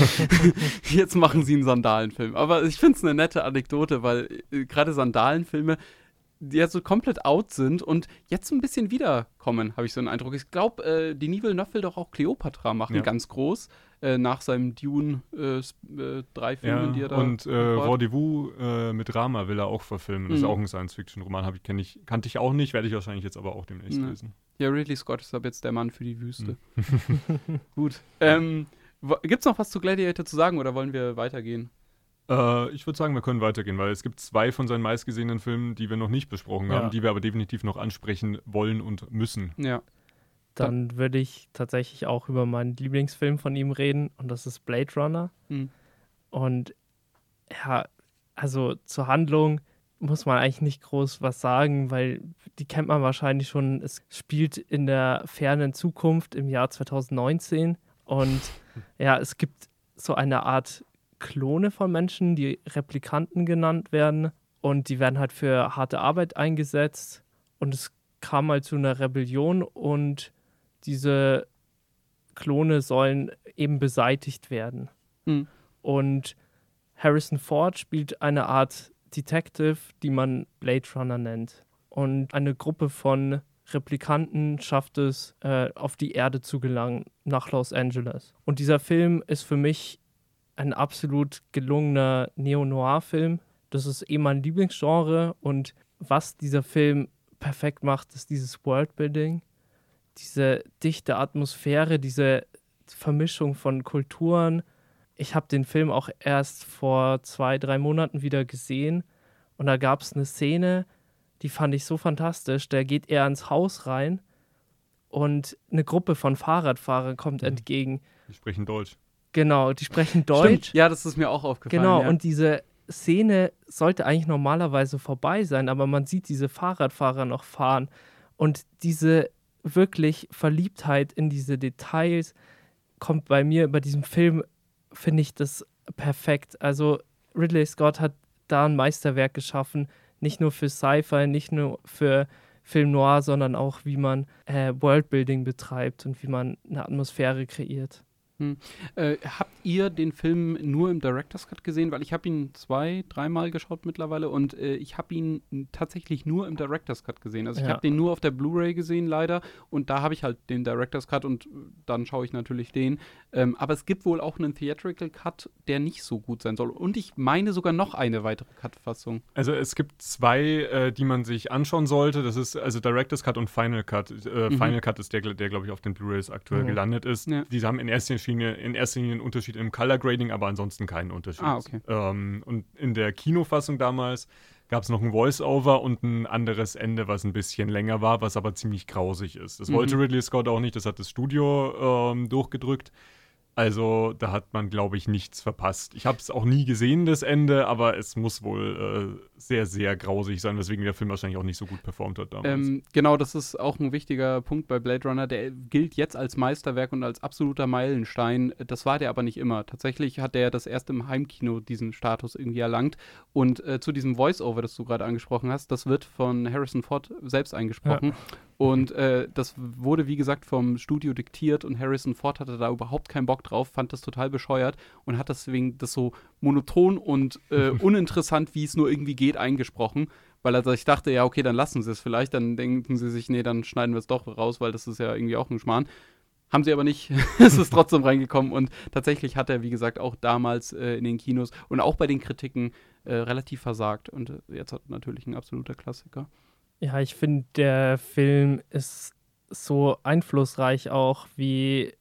<laughs> Jetzt machen sie einen Sandalenfilm. Aber ich finde es eine nette Anekdote, weil äh, gerade Sandalenfilme, die ja so komplett out sind und jetzt ein bisschen wiederkommen, habe ich so einen Eindruck. Ich glaube, äh, die Nivel will doch auch Cleopatra machen, ja. ganz groß, äh, nach seinem Dune äh, äh drei Filmen, ja, die er da Und äh, Rendezvous äh, mit Rama will er auch verfilmen. Das mhm. ist auch ein Science-Fiction-Roman, ich, ich, kannte ich auch nicht, werde ich wahrscheinlich jetzt aber auch demnächst mhm. lesen. Ja, Ridley Scott ist aber jetzt der Mann für die Wüste. Mhm. <laughs> Gut. Ähm, Gibt es noch was zu Gladiator zu sagen oder wollen wir weitergehen? Äh, ich würde sagen, wir können weitergehen, weil es gibt zwei von seinen meistgesehenen Filmen, die wir noch nicht besprochen ja. haben, die wir aber definitiv noch ansprechen wollen und müssen. Ja. Dann würde ich tatsächlich auch über meinen Lieblingsfilm von ihm reden und das ist Blade Runner. Mhm. Und ja, also zur Handlung muss man eigentlich nicht groß was sagen, weil die kennt man wahrscheinlich schon. Es spielt in der fernen Zukunft im Jahr 2019 und <laughs> ja, es gibt so eine Art Klone von Menschen, die Replikanten genannt werden. Und die werden halt für harte Arbeit eingesetzt. Und es kam mal zu einer Rebellion und diese Klone sollen eben beseitigt werden. Mhm. Und Harrison Ford spielt eine Art Detective, die man Blade Runner nennt. Und eine Gruppe von Replikanten schafft es, äh, auf die Erde zu gelangen, nach Los Angeles. Und dieser Film ist für mich ein absolut gelungener Neo-Noir-Film. Das ist eh mein Lieblingsgenre und was dieser Film perfekt macht, ist dieses Worldbuilding, diese dichte Atmosphäre, diese Vermischung von Kulturen. Ich habe den Film auch erst vor zwei, drei Monaten wieder gesehen und da gab es eine Szene, die fand ich so fantastisch. Da geht er ins Haus rein und eine Gruppe von Fahrradfahrern kommt mhm. entgegen. Die sprechen Deutsch. Genau, die sprechen Deutsch. Stimmt. Ja, das ist mir auch aufgefallen. Genau, ja. und diese Szene sollte eigentlich normalerweise vorbei sein, aber man sieht diese Fahrradfahrer noch fahren und diese wirklich Verliebtheit in diese Details kommt bei mir bei diesem Film, finde ich das perfekt. Also Ridley Scott hat da ein Meisterwerk geschaffen, nicht nur für Sci-Fi, nicht nur für Film Noir, sondern auch wie man äh, Worldbuilding betreibt und wie man eine Atmosphäre kreiert. Hm. Äh, habt ihr den Film nur im Director's Cut gesehen? Weil ich habe ihn zwei, dreimal geschaut mittlerweile und äh, ich habe ihn tatsächlich nur im Director's Cut gesehen. Also ich ja. habe den nur auf der Blu-ray gesehen leider und da habe ich halt den Director's Cut und dann schaue ich natürlich den. Ähm, aber es gibt wohl auch einen Theatrical Cut, der nicht so gut sein soll. Und ich meine sogar noch eine weitere Cut-Fassung. Also es gibt zwei, äh, die man sich anschauen sollte. Das ist also Director's Cut und Final Cut. Äh, mhm. Final Cut ist der, der glaube ich auf den Blu-rays aktuell mhm. gelandet ist. Ja. Die haben in erster Linie, in erster Linie einen Unterschied im Color Grading, aber ansonsten keinen Unterschied. Ah, okay. Ähm, und in der Kinofassung damals gab es noch ein Voice-Over und ein anderes Ende, was ein bisschen länger war, was aber ziemlich grausig ist. Das mhm. wollte Ridley Scott auch nicht, das hat das Studio ähm, durchgedrückt. Also da hat man, glaube ich, nichts verpasst. Ich habe es auch nie gesehen, das Ende, aber es muss wohl äh, sehr, sehr grausig sein, weswegen der Film wahrscheinlich auch nicht so gut performt hat damals. Ähm, genau, das ist auch ein wichtiger Punkt bei Blade Runner. Der gilt jetzt als Meisterwerk und als absoluter Meilenstein. Das war der aber nicht immer. Tatsächlich hat der das erst im Heimkino diesen Status irgendwie erlangt. Und äh, zu diesem Voice-Over, das du gerade angesprochen hast, das wird von Harrison Ford selbst eingesprochen. Ja. Und äh, das wurde, wie gesagt, vom Studio diktiert und Harrison Ford hatte da überhaupt keinen Bock drauf, fand das total bescheuert und hat deswegen das so monoton und äh, <laughs> uninteressant, wie es nur irgendwie geht, eingesprochen. Weil er sich dachte, ja, okay, dann lassen sie es vielleicht. Dann denken sie sich, nee, dann schneiden wir es doch raus, weil das ist ja irgendwie auch ein Schmarrn. Haben sie aber nicht. <laughs> es ist trotzdem reingekommen und tatsächlich hat er, wie gesagt, auch damals äh, in den Kinos und auch bei den Kritiken äh, relativ versagt. Und äh, jetzt hat natürlich ein absoluter Klassiker. Ja, ich finde, der Film ist so einflussreich auch, wie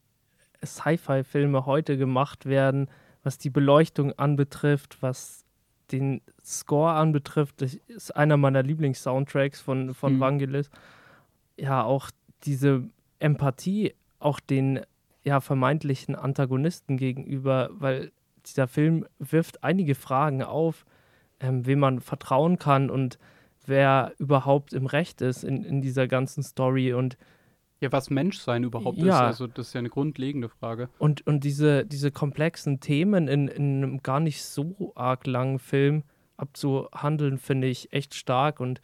Sci-Fi-Filme heute gemacht werden, was die Beleuchtung anbetrifft, was den Score anbetrifft. Das ist einer meiner Lieblings-Soundtracks von, von mhm. Vangelis. Ja, auch diese Empathie, auch den ja, vermeintlichen Antagonisten gegenüber, weil dieser Film wirft einige Fragen auf, ähm, wem man vertrauen kann und wer überhaupt im Recht ist in, in dieser ganzen Story und ja, was Menschsein überhaupt ja. ist, also das ist ja eine grundlegende Frage. Und, und diese, diese komplexen Themen in, in einem gar nicht so arg langen Film abzuhandeln, finde ich echt stark. Und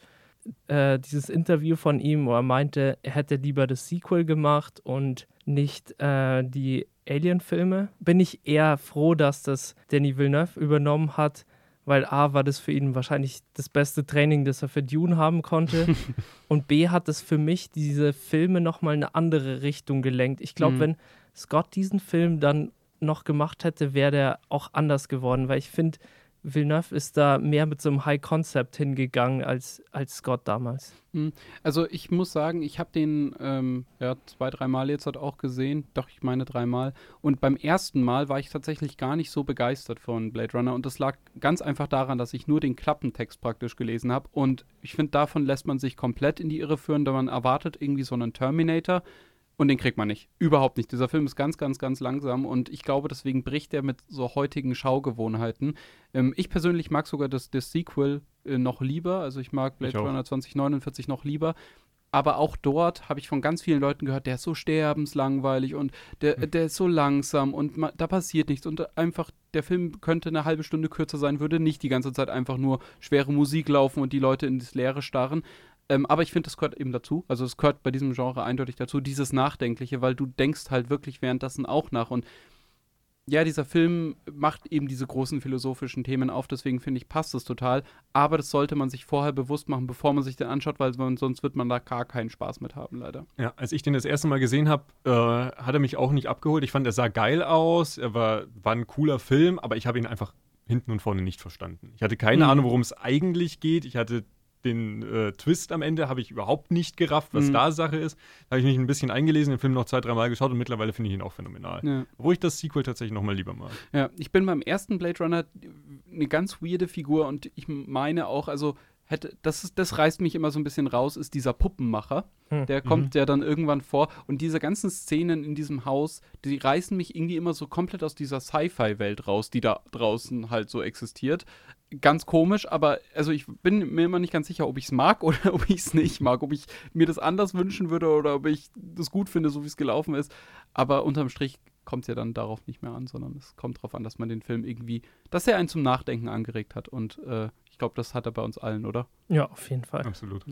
äh, dieses Interview von ihm, wo er meinte, er hätte lieber das Sequel gemacht und nicht äh, die Alien-Filme, bin ich eher froh, dass das Danny Villeneuve übernommen hat, weil A war das für ihn wahrscheinlich das beste Training, das er für Dune haben konnte. <laughs> und B hat es für mich diese Filme nochmal eine andere Richtung gelenkt. Ich glaube, mhm. wenn Scott diesen Film dann noch gemacht hätte, wäre der auch anders geworden, weil ich finde, Villeneuve ist da mehr mit so einem High Concept hingegangen als, als Scott damals. Hm. Also ich muss sagen, ich habe den ähm, ja, zwei, dreimal jetzt halt auch gesehen. Doch, ich meine dreimal. Und beim ersten Mal war ich tatsächlich gar nicht so begeistert von Blade Runner. Und das lag ganz einfach daran, dass ich nur den Klappentext praktisch gelesen habe. Und ich finde, davon lässt man sich komplett in die Irre führen, da man erwartet irgendwie so einen Terminator und den kriegt man nicht. Überhaupt nicht. Dieser Film ist ganz, ganz, ganz langsam und ich glaube, deswegen bricht er mit so heutigen Schaugewohnheiten. Ähm, ich persönlich mag sogar das, das Sequel äh, noch lieber. Also ich mag Blade Runner 2049 noch lieber. Aber auch dort habe ich von ganz vielen Leuten gehört, der ist so sterbenslangweilig und der, mhm. der ist so langsam und da passiert nichts. Und einfach, der Film könnte eine halbe Stunde kürzer sein, würde nicht die ganze Zeit einfach nur schwere Musik laufen und die Leute ins Leere starren. Ähm, aber ich finde, das gehört eben dazu. Also es gehört bei diesem Genre eindeutig dazu, dieses Nachdenkliche, weil du denkst halt wirklich währenddessen auch nach. Und ja, dieser Film macht eben diese großen philosophischen Themen auf, deswegen finde ich, passt es total. Aber das sollte man sich vorher bewusst machen, bevor man sich den anschaut, weil man, sonst wird man da gar keinen Spaß mit haben, leider. Ja, als ich den das erste Mal gesehen habe, äh, hat er mich auch nicht abgeholt. Ich fand, er sah geil aus, er war, war ein cooler Film, aber ich habe ihn einfach hinten und vorne nicht verstanden. Ich hatte keine mhm. Ahnung, worum es eigentlich geht. Ich hatte den äh, Twist am Ende habe ich überhaupt nicht gerafft, was mhm. da Sache ist. Da habe ich mich ein bisschen eingelesen, den Film noch zwei, dreimal geschaut und mittlerweile finde ich ihn auch phänomenal. Ja. Wo ich das Sequel tatsächlich nochmal lieber mag. Ja, ich bin beim ersten Blade Runner eine ganz weirde Figur und ich meine auch, also hätte, das, ist, das reißt mich immer so ein bisschen raus, ist dieser Puppenmacher. Hm. Der kommt mhm. ja dann irgendwann vor. Und diese ganzen Szenen in diesem Haus, die reißen mich irgendwie immer so komplett aus dieser Sci-Fi-Welt raus, die da draußen halt so existiert. Ganz komisch, aber also ich bin mir immer nicht ganz sicher, ob ich es mag <laughs> oder ob ich es nicht mag. Ob ich mir das anders wünschen würde oder ob ich das gut finde, so wie es gelaufen ist. Aber unterm Strich kommt es ja dann darauf nicht mehr an, sondern es kommt darauf an, dass man den Film irgendwie, dass er einen zum Nachdenken angeregt hat. Und äh, ich glaube, das hat er bei uns allen, oder? Ja, auf jeden Fall. Absolut.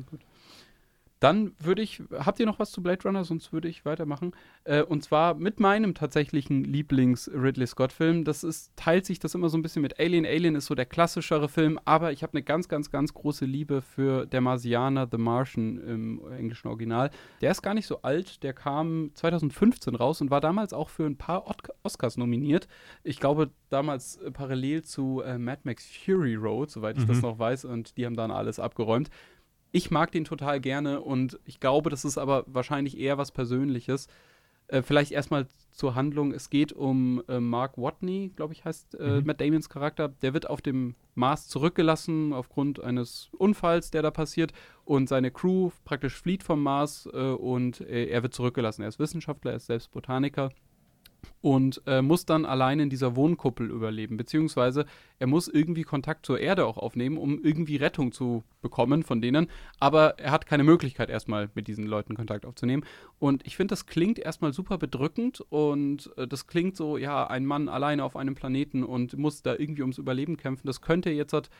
Dann würde ich, habt ihr noch was zu Blade Runner? Sonst würde ich weitermachen. Äh, und zwar mit meinem tatsächlichen Lieblings-Ridley Scott-Film. Das ist, teilt sich das immer so ein bisschen mit Alien. Alien ist so der klassischere Film, aber ich habe eine ganz, ganz, ganz große Liebe für Der Marsianer, The Martian im englischen Original. Der ist gar nicht so alt. Der kam 2015 raus und war damals auch für ein paar Oscars nominiert. Ich glaube, damals äh, parallel zu äh, Mad Max Fury Road, soweit ich mhm. das noch weiß. Und die haben dann alles abgeräumt. Ich mag den total gerne und ich glaube, das ist aber wahrscheinlich eher was Persönliches. Äh, vielleicht erstmal zur Handlung. Es geht um äh, Mark Watney, glaube ich, heißt äh, mhm. Matt Damons Charakter. Der wird auf dem Mars zurückgelassen aufgrund eines Unfalls, der da passiert. Und seine Crew praktisch flieht vom Mars äh, und äh, er wird zurückgelassen. Er ist Wissenschaftler, er ist selbst Botaniker und äh, muss dann allein in dieser Wohnkuppel überleben, beziehungsweise er muss irgendwie Kontakt zur Erde auch aufnehmen, um irgendwie Rettung zu bekommen von denen, aber er hat keine Möglichkeit erstmal mit diesen Leuten Kontakt aufzunehmen. Und ich finde, das klingt erstmal super bedrückend und äh, das klingt so, ja, ein Mann alleine auf einem Planeten und muss da irgendwie ums Überleben kämpfen, das könnte jetzt halt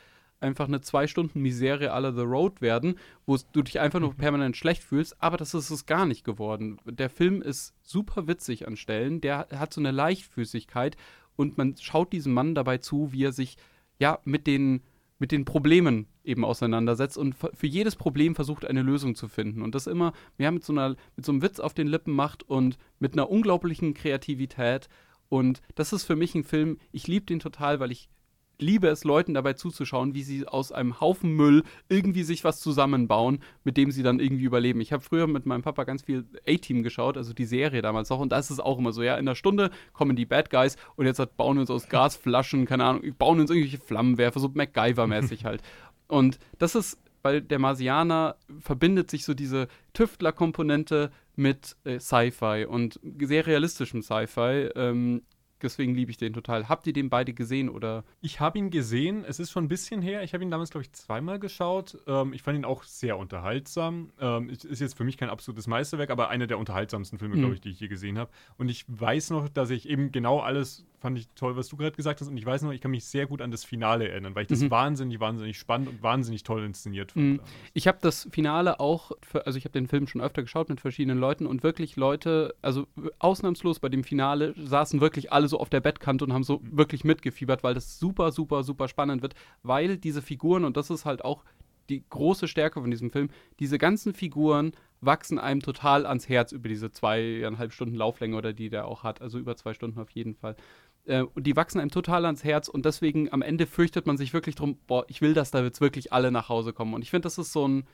einfach eine zwei Stunden Misere aller The Road werden, wo du dich einfach nur mhm. permanent schlecht fühlst, aber das ist es gar nicht geworden. Der Film ist super witzig an Stellen, der hat so eine Leichtfüßigkeit und man schaut diesem Mann dabei zu, wie er sich ja mit den mit den Problemen eben auseinandersetzt und für jedes Problem versucht, eine Lösung zu finden. Und das immer, ja, mit so, einer, mit so einem Witz auf den Lippen macht und mit einer unglaublichen Kreativität. Und das ist für mich ein Film, ich liebe den total, weil ich liebe es, Leuten dabei zuzuschauen, wie sie aus einem Haufen Müll irgendwie sich was zusammenbauen, mit dem sie dann irgendwie überleben. Ich habe früher mit meinem Papa ganz viel A-Team geschaut, also die Serie damals noch, und da ist es auch immer so, ja, in einer Stunde kommen die Bad Guys und jetzt halt bauen wir uns aus Gasflaschen, keine Ahnung, bauen uns irgendwelche Flammenwerfer, so MacGyver-mäßig halt. Und das ist, weil der Marsianer verbindet sich so diese Tüftler-Komponente mit äh, Sci-Fi und sehr realistischem Sci-Fi. Ähm, deswegen liebe ich den total. Habt ihr den beide gesehen oder? Ich habe ihn gesehen. Es ist schon ein bisschen her. Ich habe ihn damals, glaube ich, zweimal geschaut. Ähm, ich fand ihn auch sehr unterhaltsam. Ähm, ist jetzt für mich kein absolutes Meisterwerk, aber einer der unterhaltsamsten Filme, mhm. glaube ich, die ich je gesehen habe. Und ich weiß noch, dass ich eben genau alles fand ich toll, was du gerade gesagt hast. Und ich weiß noch, ich kann mich sehr gut an das Finale erinnern, weil ich das mhm. wahnsinnig, wahnsinnig spannend und wahnsinnig toll inszeniert fand. Mhm. Ich habe das Finale auch, für, also ich habe den Film schon öfter geschaut mit verschiedenen Leuten und wirklich Leute, also ausnahmslos bei dem Finale saßen wirklich alle so auf der Bettkante und haben so wirklich mitgefiebert, weil das super, super, super spannend wird, weil diese Figuren, und das ist halt auch die große Stärke von diesem Film, diese ganzen Figuren wachsen einem total ans Herz über diese zweieinhalb Stunden Lauflänge oder die der auch hat, also über zwei Stunden auf jeden Fall. Äh, und die wachsen einem total ans Herz und deswegen am Ende fürchtet man sich wirklich drum, boah, ich will, dass da jetzt wirklich alle nach Hause kommen. Und ich finde, das ist so ein,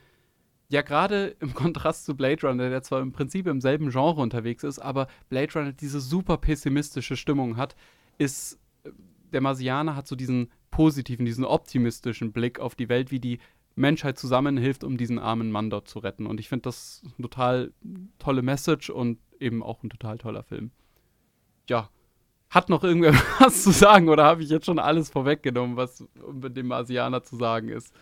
ja, gerade im <laughs> Kontrast zu Blade Runner, der zwar im Prinzip im selben Genre unterwegs ist, aber Blade Runner diese super pessimistische Stimmung hat, ist, äh, der Marsianer hat so diesen positiven, diesen optimistischen Blick auf die Welt, wie die Menschheit zusammenhilft, um diesen armen Mann dort zu retten. Und ich finde das eine total tolle Message und eben auch ein total toller Film. Ja, hat noch irgendwer <laughs> was zu sagen oder habe ich jetzt schon alles vorweggenommen, was mit dem Asianer zu sagen ist?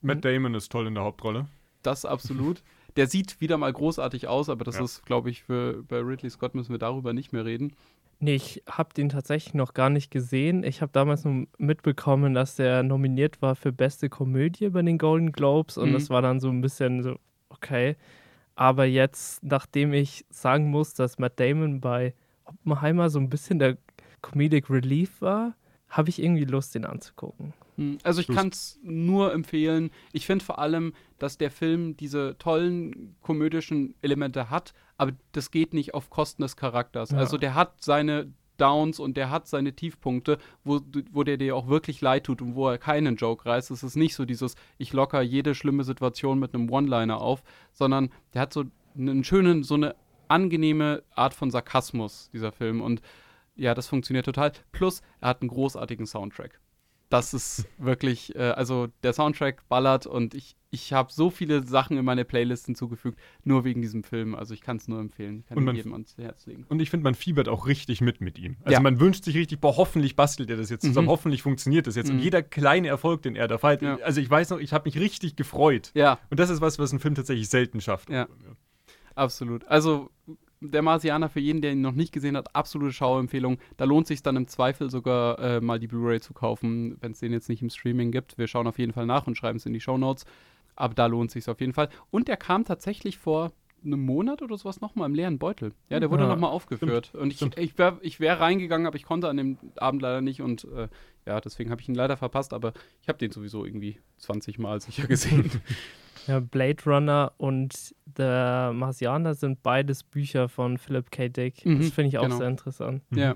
Matt Damon ist toll in der Hauptrolle. Das absolut. Der sieht wieder mal großartig aus, aber das ja. ist, glaube ich, für bei Ridley Scott müssen wir darüber nicht mehr reden. Nee, ich habe den tatsächlich noch gar nicht gesehen. Ich habe damals nur mitbekommen, dass der nominiert war für beste Komödie bei den Golden Globes und mhm. das war dann so ein bisschen so, okay. Aber jetzt, nachdem ich sagen muss, dass Matt Damon bei Oppenheimer so ein bisschen der Comedic Relief war, habe ich irgendwie Lust, den anzugucken. Hm, also ich kann es nur empfehlen. Ich finde vor allem, dass der Film diese tollen komödischen Elemente hat, aber das geht nicht auf Kosten des Charakters. Ja. Also der hat seine Downs und der hat seine Tiefpunkte, wo, wo der dir auch wirklich leid tut und wo er keinen Joke reißt. Es ist nicht so dieses, ich locker jede schlimme Situation mit einem One-Liner auf, sondern der hat so einen schönen, so eine angenehme Art von Sarkasmus, dieser Film. Und ja, das funktioniert total. Plus, er hat einen großartigen Soundtrack. Das ist wirklich, äh, also der Soundtrack ballert und ich, ich habe so viele Sachen in meine Playlist hinzugefügt, nur wegen diesem Film. Also ich kann es nur empfehlen. Kann und man, jedem ans Herz legen. Und ich finde, man fiebert auch richtig mit mit ihm. Also ja. man wünscht sich richtig, boah, hoffentlich bastelt er das jetzt zusammen, mhm. hoffentlich funktioniert das jetzt. Mhm. Und jeder kleine Erfolg, den er da feiert, ja. also ich weiß noch, ich habe mich richtig gefreut. Ja. Und das ist was, was ein Film tatsächlich selten schafft. Ja. Absolut. Also der Marsianer für jeden, der ihn noch nicht gesehen hat, absolute Schauempfehlung. Da lohnt sich dann im Zweifel sogar äh, mal die Blu-ray zu kaufen, wenn es den jetzt nicht im Streaming gibt. Wir schauen auf jeden Fall nach und schreiben es in die Show Notes. Aber da lohnt sich auf jeden Fall. Und der kam tatsächlich vor einem Monat oder sowas nochmal im leeren Beutel. Ja, der wurde ja, nochmal aufgeführt. Stimmt, und ich, ich wäre wär reingegangen, aber ich konnte an dem Abend leider nicht und äh, ja, deswegen habe ich ihn leider verpasst, aber ich habe den sowieso irgendwie 20 Mal sicher gesehen. <laughs> Ja, Blade Runner und The Marsianer sind beides Bücher von Philip K. Dick. Mhm, das finde ich auch genau. sehr interessant. Ja.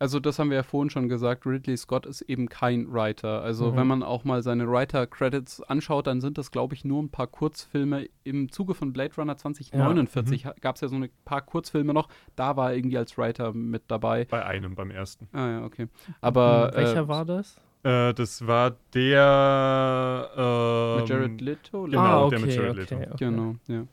Also das haben wir ja vorhin schon gesagt, Ridley Scott ist eben kein Writer. Also mhm. wenn man auch mal seine Writer-Credits anschaut, dann sind das, glaube ich, nur ein paar Kurzfilme. Im Zuge von Blade Runner 2049 ja. mhm. gab es ja so ein paar Kurzfilme noch. Da war er irgendwie als Writer mit dabei. Bei einem, beim ersten. Ah ja, okay. Aber mhm. Welcher äh, war das? Äh, das war der ähm, mit Jared Leto? Genau, ah, okay, der mit Jared Leto. Okay, okay. Genau, ja.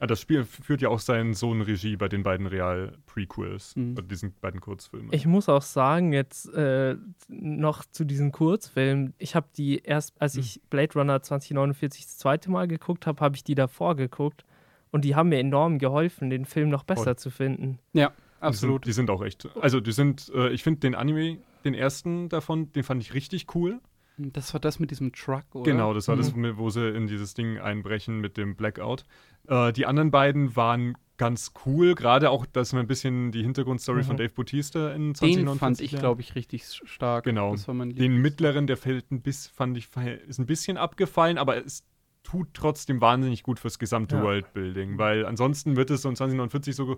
Ah, das Spiel führt ja auch seinen Sohn Regie bei den beiden Real-Prequels, mhm. bei diesen beiden Kurzfilmen. Ich muss auch sagen, jetzt äh, noch zu diesen Kurzfilmen, ich habe die erst, als mhm. ich Blade Runner 2049 das zweite Mal geguckt habe, habe ich die davor geguckt und die haben mir enorm geholfen, den Film noch besser Voll. zu finden. Ja, absolut. Die sind, die sind auch echt, also die sind, äh, ich finde den Anime, den ersten davon, den fand ich richtig cool. Das war das mit diesem Truck, oder? Genau, das war mhm. das, wo sie in dieses Ding einbrechen mit dem Blackout. Äh, die anderen beiden waren ganz cool, gerade auch, dass man ein bisschen die Hintergrundstory mhm. von Dave Bautista in 2049 Den fand ich, glaube ich, richtig stark. Genau. Den mittleren, der fällt ein bisschen, fand ich, ist ein bisschen abgefallen, aber es tut trotzdem wahnsinnig gut fürs gesamte ja. Worldbuilding, weil ansonsten wird es so in 2049 so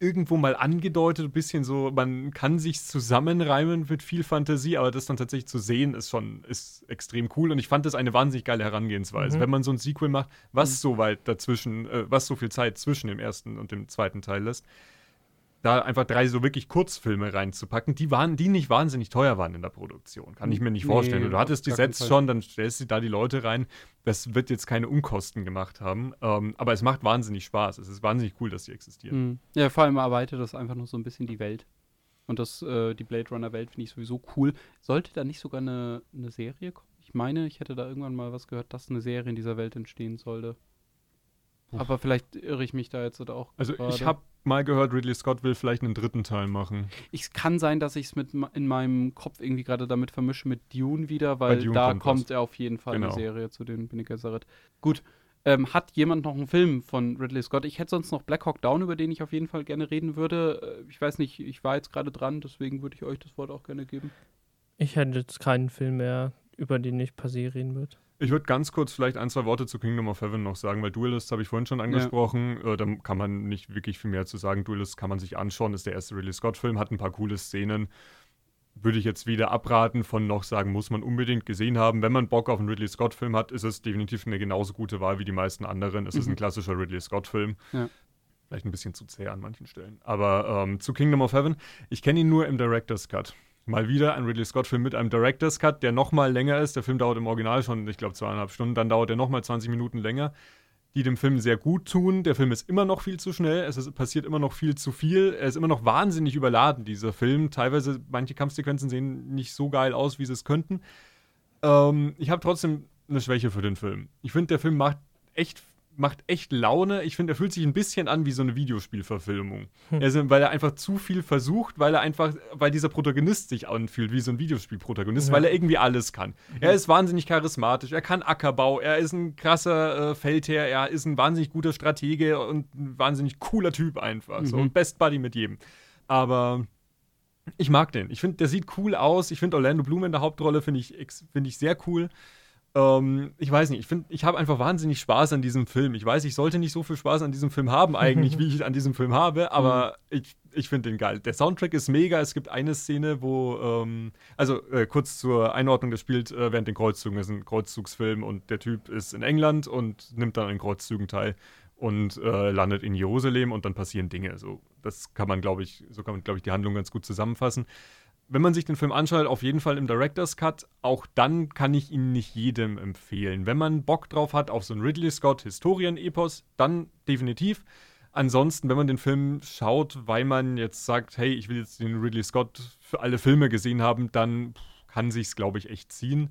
irgendwo mal angedeutet, ein bisschen so, man kann sich zusammenreimen mit viel Fantasie, aber das dann tatsächlich zu sehen, ist schon ist extrem cool. Und ich fand das eine wahnsinnig geile Herangehensweise. Mhm. Wenn man so ein Sequel macht, was mhm. so weit dazwischen, äh, was so viel Zeit zwischen dem ersten und dem zweiten Teil lässt, da einfach drei so wirklich Kurzfilme reinzupacken, die waren, die nicht wahnsinnig teuer waren in der Produktion. Kann ich mir nicht vorstellen. Nee, du hattest die Sets schon, dann stellst du da die Leute rein. Das wird jetzt keine Unkosten gemacht haben. Ähm, aber es macht wahnsinnig Spaß. Es ist wahnsinnig cool, dass die existieren. Mhm. Ja, vor allem erweitert das einfach noch so ein bisschen die Welt. Und das, äh, die Blade Runner Welt finde ich sowieso cool. Sollte da nicht sogar eine, eine Serie kommen? Ich meine, ich hätte da irgendwann mal was gehört, dass eine Serie in dieser Welt entstehen sollte. Aber vielleicht irre ich mich da jetzt oder auch. Also gerade. ich habe mal gehört, Ridley Scott will vielleicht einen dritten Teil machen. Es kann sein, dass ich es mit in meinem Kopf irgendwie gerade damit vermische mit Dune wieder, weil Dune da kommt, kommt er auf jeden Fall genau. eine Serie zu den Bene Gesserit. Gut. Ähm, hat jemand noch einen Film von Ridley Scott? Ich hätte sonst noch Black Hawk Down, über den ich auf jeden Fall gerne reden würde. Äh, ich weiß nicht, ich war jetzt gerade dran, deswegen würde ich euch das Wort auch gerne geben. Ich hätte jetzt keinen Film mehr, über den ich per se reden würde. Ich würde ganz kurz vielleicht ein, zwei Worte zu Kingdom of Heaven noch sagen, weil Duelist habe ich vorhin schon angesprochen. Ja. Äh, da kann man nicht wirklich viel mehr zu sagen. Duelist kann man sich anschauen, ist der erste Ridley Scott-Film, hat ein paar coole Szenen. Würde ich jetzt wieder abraten von noch sagen, muss man unbedingt gesehen haben. Wenn man Bock auf einen Ridley Scott-Film hat, ist es definitiv eine genauso gute Wahl wie die meisten anderen. Es mhm. ist ein mhm. klassischer Ridley Scott-Film. Ja. Vielleicht ein bisschen zu zäh an manchen Stellen. Aber ähm, zu Kingdom of Heaven, ich kenne ihn nur im Director's Cut. Mal wieder ein Ridley Scott-Film mit einem Director's Cut, der nochmal länger ist. Der Film dauert im Original schon, ich glaube, zweieinhalb Stunden. Dann dauert er nochmal 20 Minuten länger, die dem Film sehr gut tun. Der Film ist immer noch viel zu schnell. Es ist, passiert immer noch viel zu viel. Er ist immer noch wahnsinnig überladen, dieser Film. Teilweise, manche Kampfsequenzen sehen nicht so geil aus, wie sie es könnten. Ähm, ich habe trotzdem eine Schwäche für den Film. Ich finde, der Film macht echt macht echt Laune. Ich finde, er fühlt sich ein bisschen an wie so eine Videospielverfilmung. Hm. Also, weil er einfach zu viel versucht, weil er einfach, weil dieser Protagonist sich anfühlt wie so ein Videospielprotagonist, ja. weil er irgendwie alles kann. Mhm. Er ist wahnsinnig charismatisch, er kann Ackerbau, er ist ein krasser äh, Feldherr, er ist ein wahnsinnig guter Stratege und ein wahnsinnig cooler Typ einfach. Mhm. So ein Best Buddy mit jedem. Aber ich mag den. Ich finde, der sieht cool aus. Ich finde Orlando Bloom in der Hauptrolle, finde ich, find ich sehr cool. Ähm, ich weiß nicht, ich finde, ich habe einfach wahnsinnig Spaß an diesem Film. Ich weiß, ich sollte nicht so viel Spaß an diesem Film haben, eigentlich, <laughs> wie ich an diesem Film habe, aber mhm. ich, ich finde den geil. Der Soundtrack ist mega. Es gibt eine Szene, wo, ähm, also äh, kurz zur Einordnung, das spielt äh, während den Kreuzzügen. Das ist ein Kreuzzugsfilm und der Typ ist in England und nimmt dann an den Kreuzzügen teil und äh, landet in Jerusalem und dann passieren Dinge. So, das kann man, glaube ich, so kann man, glaube ich, die Handlung ganz gut zusammenfassen wenn man sich den Film anschaut, auf jeden Fall im Director's Cut. Auch dann kann ich ihn nicht jedem empfehlen. Wenn man Bock drauf hat auf so ein Ridley Scott Historien-Epos, dann definitiv. Ansonsten, wenn man den Film schaut, weil man jetzt sagt, hey, ich will jetzt den Ridley Scott für alle Filme gesehen haben, dann kann sich's, glaube ich, echt ziehen.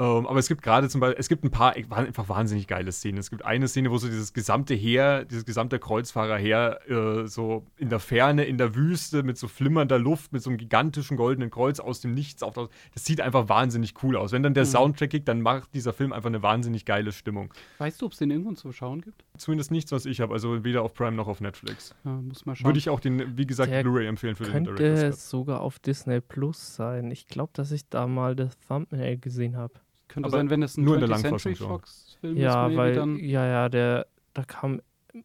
Ähm, aber es gibt gerade zum Beispiel, es gibt ein paar einfach wahnsinnig geile Szenen. Es gibt eine Szene, wo so dieses gesamte Heer, dieses gesamte Kreuzfahrerheer äh, so in der Ferne, in der Wüste, mit so flimmernder Luft, mit so einem gigantischen goldenen Kreuz aus dem Nichts auftaucht. Das sieht einfach wahnsinnig cool aus. Wenn dann der mhm. Soundtrack kickt, dann macht dieser Film einfach eine wahnsinnig geile Stimmung. Weißt du, ob es den irgendwo zu schauen gibt? Zumindest nichts, was ich habe. Also weder auf Prime noch auf Netflix. Ja, muss mal schauen. Würde ich auch den, wie gesagt, Blu-ray empfehlen für den Director's Könnte sogar auf Disney Plus sein. Ich glaube, dass ich da mal das Thumbnail gesehen habe. Könnte aber sein, wenn es ein nur 20th Century Fox-Film ist. Ja, weil, dann ja, ja, der, da kam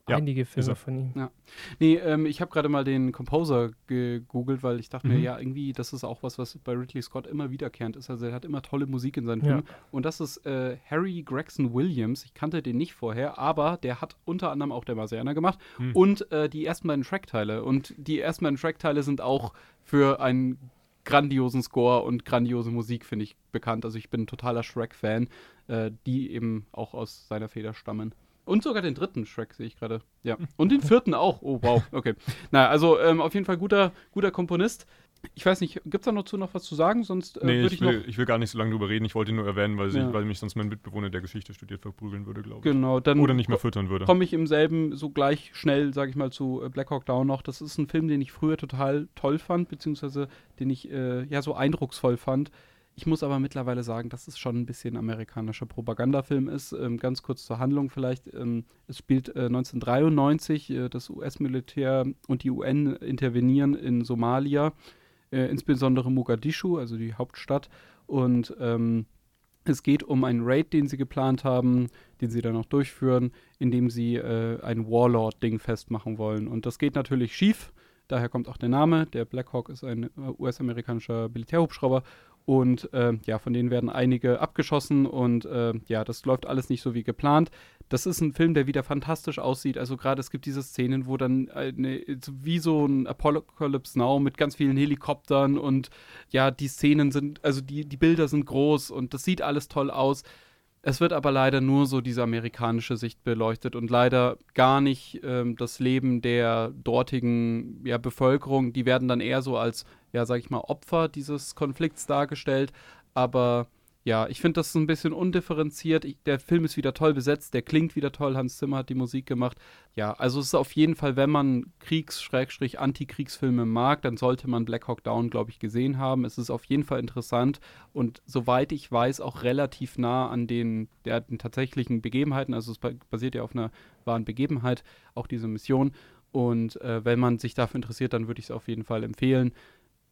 ja, einige Filme von ihm. Ja. Nee, ähm, ich habe gerade mal den Composer gegoogelt, weil ich dachte mhm. mir, ja, irgendwie, das ist auch was, was bei Ridley Scott immer wiederkehrend ist. Also er hat immer tolle Musik in seinen Filmen. Ja. Und das ist äh, Harry Gregson Williams. Ich kannte den nicht vorher, aber der hat unter anderem auch der Marsianer gemacht mhm. und äh, die ersten beiden Trackteile. Und die ersten beiden Trackteile sind auch für einen grandiosen Score und grandiose Musik, finde ich, bekannt. Also ich bin ein totaler Shrek-Fan, äh, die eben auch aus seiner Feder stammen. Und sogar den dritten Shrek sehe ich gerade. Ja. Und den vierten auch. Oh, wow. Okay. naja, also ähm, auf jeden Fall guter, guter Komponist. Ich weiß nicht, gibt es da noch zu noch was zu sagen? Sonst äh, nee, ich, ich, will, ich will gar nicht so lange drüber reden. Ich wollte nur erwähnen, weil, ja. ich, weil mich sonst mein Mitbewohner, der Geschichte studiert, verprügeln würde, glaube ich. Genau, dann Oder nicht mehr füttern würde. Komme ich im selben so gleich schnell, sage ich mal, zu äh, Black Hawk Down noch. Das ist ein Film, den ich früher total toll fand, beziehungsweise den ich äh, ja so eindrucksvoll fand. Ich muss aber mittlerweile sagen, dass es schon ein bisschen amerikanischer Propagandafilm ist. Ähm, ganz kurz zur Handlung vielleicht. Ähm, es spielt äh, 1993. Äh, das US-Militär und die UN intervenieren in Somalia äh, insbesondere Mogadischu, also die Hauptstadt. Und ähm, es geht um einen Raid, den sie geplant haben, den sie dann auch durchführen, indem sie äh, ein Warlord-Ding festmachen wollen. Und das geht natürlich schief. Daher kommt auch der Name. Der Blackhawk ist ein äh, US-amerikanischer Militärhubschrauber und äh, ja, von denen werden einige abgeschossen und äh, ja, das läuft alles nicht so wie geplant. Das ist ein Film, der wieder fantastisch aussieht. Also gerade es gibt diese Szenen, wo dann eine, wie so ein Apocalypse Now mit ganz vielen Helikoptern und ja, die Szenen sind, also die, die Bilder sind groß und das sieht alles toll aus. Es wird aber leider nur so diese amerikanische Sicht beleuchtet und leider gar nicht ähm, das Leben der dortigen ja, Bevölkerung. Die werden dann eher so als, ja, sag ich mal, Opfer dieses Konflikts dargestellt. Aber ja, ich finde das ein bisschen undifferenziert. Ich, der Film ist wieder toll besetzt, der klingt wieder toll. Hans Zimmer hat die Musik gemacht. Ja, also es ist auf jeden Fall, wenn man Kriegs-Antikriegsfilme mag, dann sollte man Black Hawk Down, glaube ich, gesehen haben. Es ist auf jeden Fall interessant und soweit ich weiß, auch relativ nah an den, der, den tatsächlichen Begebenheiten. Also es basiert ja auf einer wahren Begebenheit, auch diese Mission. Und äh, wenn man sich dafür interessiert, dann würde ich es auf jeden Fall empfehlen.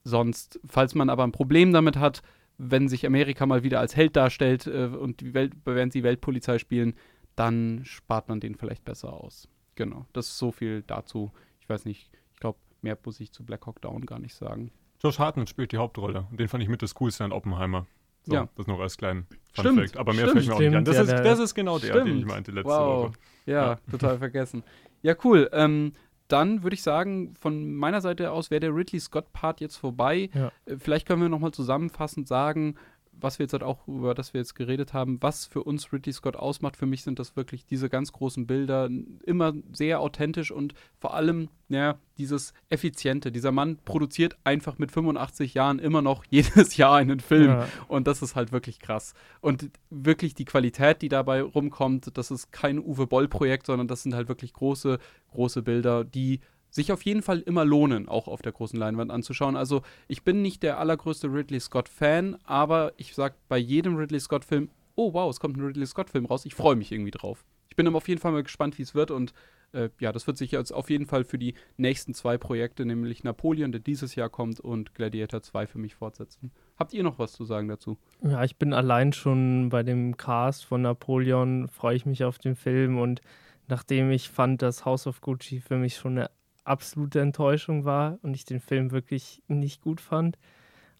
Sonst, falls man aber ein Problem damit hat, wenn sich Amerika mal wieder als Held darstellt äh, und die Welt, während sie Weltpolizei spielen, dann spart man den vielleicht besser aus. Genau, das ist so viel dazu. Ich weiß nicht, ich glaube, mehr muss ich zu Black Hawk Down gar nicht sagen. Josh Hartnett spielt die Hauptrolle und den fand ich mit das Coolste an Oppenheimer. So, ja. Das noch als kleinen Fun Stimmt. Fact. Aber mehr fällt mir auch nicht an. Das, ja, ist, das ist genau der, Stimmt. den ich meinte letzte wow. Woche. Ja, ja, total vergessen. Ja, cool. Ähm, dann würde ich sagen, von meiner Seite aus wäre der Ridley Scott-Part jetzt vorbei. Ja. Äh, vielleicht können wir nochmal zusammenfassend sagen, was wir jetzt halt auch, über das wir jetzt geredet haben, was für uns Ridley Scott ausmacht. Für mich sind das wirklich diese ganz großen Bilder, immer sehr authentisch und vor allem, ja, dieses Effiziente. Dieser Mann produziert einfach mit 85 Jahren immer noch <laughs> jedes Jahr einen Film. Ja. Und das ist halt wirklich krass. Und wirklich die Qualität, die dabei rumkommt, das ist kein Uwe Boll-Projekt, sondern das sind halt wirklich große, große Bilder, die sich auf jeden Fall immer lohnen, auch auf der großen Leinwand anzuschauen. Also ich bin nicht der allergrößte Ridley Scott-Fan, aber ich sag bei jedem Ridley Scott-Film, oh wow, es kommt ein Ridley Scott-Film raus, ich freue mich irgendwie drauf. Ich bin auf jeden Fall mal gespannt, wie es wird und äh, ja, das wird sich jetzt auf jeden Fall für die nächsten zwei Projekte, nämlich Napoleon, der dieses Jahr kommt, und Gladiator 2 für mich fortsetzen. Habt ihr noch was zu sagen dazu? Ja, ich bin allein schon bei dem Cast von Napoleon, freue ich mich auf den Film und nachdem ich fand, dass House of Gucci für mich schon eine absolute Enttäuschung war und ich den Film wirklich nicht gut fand,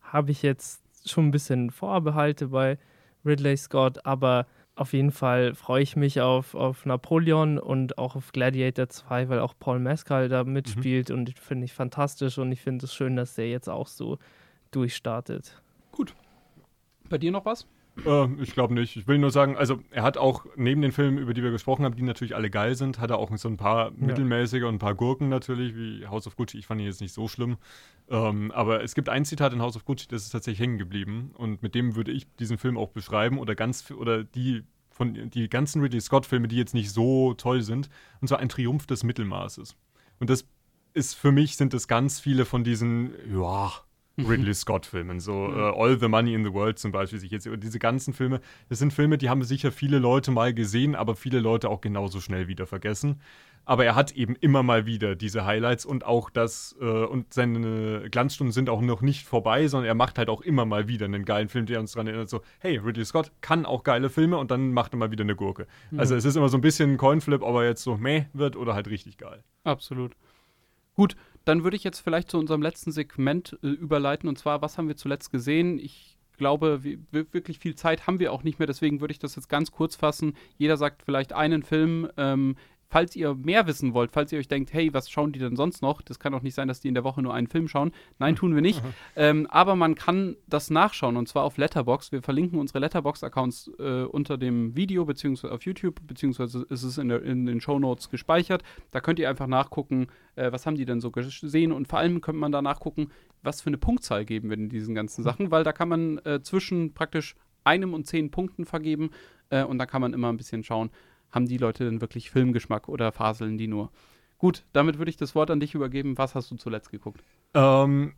habe ich jetzt schon ein bisschen Vorbehalte bei Ridley Scott, aber auf jeden Fall freue ich mich auf, auf Napoleon und auch auf Gladiator 2, weil auch Paul Mescal da mitspielt mhm. und finde ich fantastisch und ich finde es schön, dass der jetzt auch so durchstartet. Gut. Bei dir noch was? Äh, ich glaube nicht. Ich will nur sagen, also er hat auch neben den Filmen, über die wir gesprochen haben, die natürlich alle geil sind, hat er auch so ein paar mittelmäßige und ein paar Gurken natürlich, wie House of Gucci. Ich fand ihn jetzt nicht so schlimm. Ähm, aber es gibt ein Zitat in House of Gucci, das ist tatsächlich hängen geblieben. Und mit dem würde ich diesen Film auch beschreiben oder ganz oder die von die ganzen Ridley Scott-Filme, die jetzt nicht so toll sind. Und zwar ein Triumph des Mittelmaßes. Und das ist für mich sind es ganz viele von diesen, ja, Ridley Scott-Filmen. So uh, All the Money in the World zum Beispiel. Sich jetzt, diese ganzen Filme, das sind Filme, die haben sicher viele Leute mal gesehen, aber viele Leute auch genauso schnell wieder vergessen. Aber er hat eben immer mal wieder diese Highlights und auch das, äh, und seine Glanzstunden sind auch noch nicht vorbei, sondern er macht halt auch immer mal wieder einen geilen Film, der uns daran erinnert, so, hey, Ridley Scott kann auch geile Filme und dann macht er mal wieder eine Gurke. Mhm. Also es ist immer so ein bisschen ein Coinflip, ob er jetzt so meh wird oder halt richtig geil. Absolut. Gut, dann würde ich jetzt vielleicht zu unserem letzten Segment äh, überleiten. Und zwar, was haben wir zuletzt gesehen? Ich glaube, wir, wirklich viel Zeit haben wir auch nicht mehr. Deswegen würde ich das jetzt ganz kurz fassen. Jeder sagt vielleicht einen Film. Ähm, falls ihr mehr wissen wollt, falls ihr euch denkt, hey, was schauen die denn sonst noch? Das kann doch nicht sein, dass die in der Woche nur einen Film schauen. Nein, tun wir nicht. <laughs> ähm, aber man kann das nachschauen und zwar auf Letterbox. Wir verlinken unsere Letterbox-Accounts äh, unter dem Video beziehungsweise auf YouTube beziehungsweise ist es in, der, in den Show Notes gespeichert. Da könnt ihr einfach nachgucken, äh, was haben die denn so gesehen und vor allem könnte man da nachgucken, was für eine Punktzahl geben wir in diesen ganzen Sachen, weil da kann man äh, zwischen praktisch einem und zehn Punkten vergeben äh, und da kann man immer ein bisschen schauen, haben die Leute denn wirklich Filmgeschmack oder faseln die nur? Gut, damit würde ich das Wort an dich übergeben. Was hast du zuletzt geguckt? Ähm,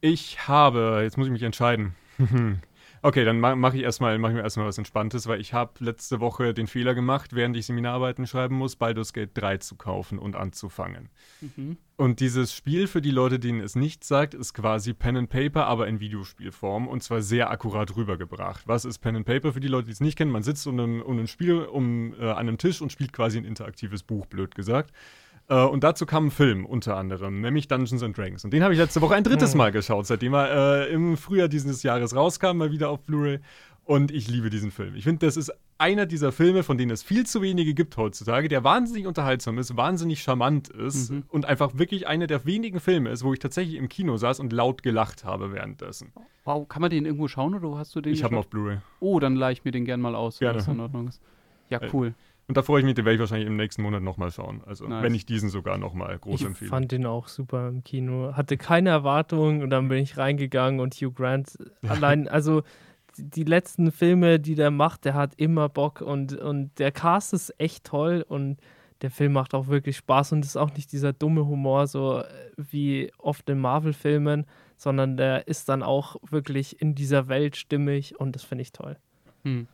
ich habe, jetzt muss ich mich entscheiden. <laughs> Okay, dann mache mach ich erstmal mach ich mir erstmal was Entspanntes, weil ich habe letzte Woche den Fehler gemacht, während ich Seminararbeiten schreiben muss, Baldur's Gate 3 zu kaufen und anzufangen. Mhm. Und dieses Spiel, für die Leute, denen es nicht sagt, ist quasi Pen and Paper, aber in Videospielform und zwar sehr akkurat rübergebracht. Was ist Pen and Paper für die Leute, die es nicht kennen? Man sitzt um ein, um ein Spiel um, äh, an einem Tisch und spielt quasi ein interaktives Buch, blöd gesagt. Uh, und dazu kam ein Film unter anderem, nämlich Dungeons and Dragons. Und den habe ich letzte Woche ein drittes hm. Mal geschaut, seitdem er äh, im Frühjahr dieses Jahres rauskam, mal wieder auf Blu-ray. Und ich liebe diesen Film. Ich finde, das ist einer dieser Filme, von denen es viel zu wenige gibt heutzutage, der wahnsinnig unterhaltsam ist, wahnsinnig charmant ist mhm. und einfach wirklich einer der wenigen Filme ist, wo ich tatsächlich im Kino saß und laut gelacht habe währenddessen. Wow, kann man den irgendwo schauen oder hast du den? Ich habe ihn auf Blu-ray. Oh, dann leih ich mir den gern mal aus, wenn das in Ordnung ist. Ja, äh, cool. Und da freue ich mich, den werde ich wahrscheinlich im nächsten Monat nochmal schauen. Also, nice. wenn ich diesen sogar nochmal groß ich empfehle. Ich fand den auch super im Kino. Hatte keine Erwartungen und dann bin ich reingegangen und Hugh Grant <laughs> allein, also die letzten Filme, die der macht, der hat immer Bock und, und der Cast ist echt toll und der Film macht auch wirklich Spaß und ist auch nicht dieser dumme Humor, so äh, wie oft in Marvel-Filmen, sondern der ist dann auch wirklich in dieser Welt stimmig und das finde ich toll. Hm.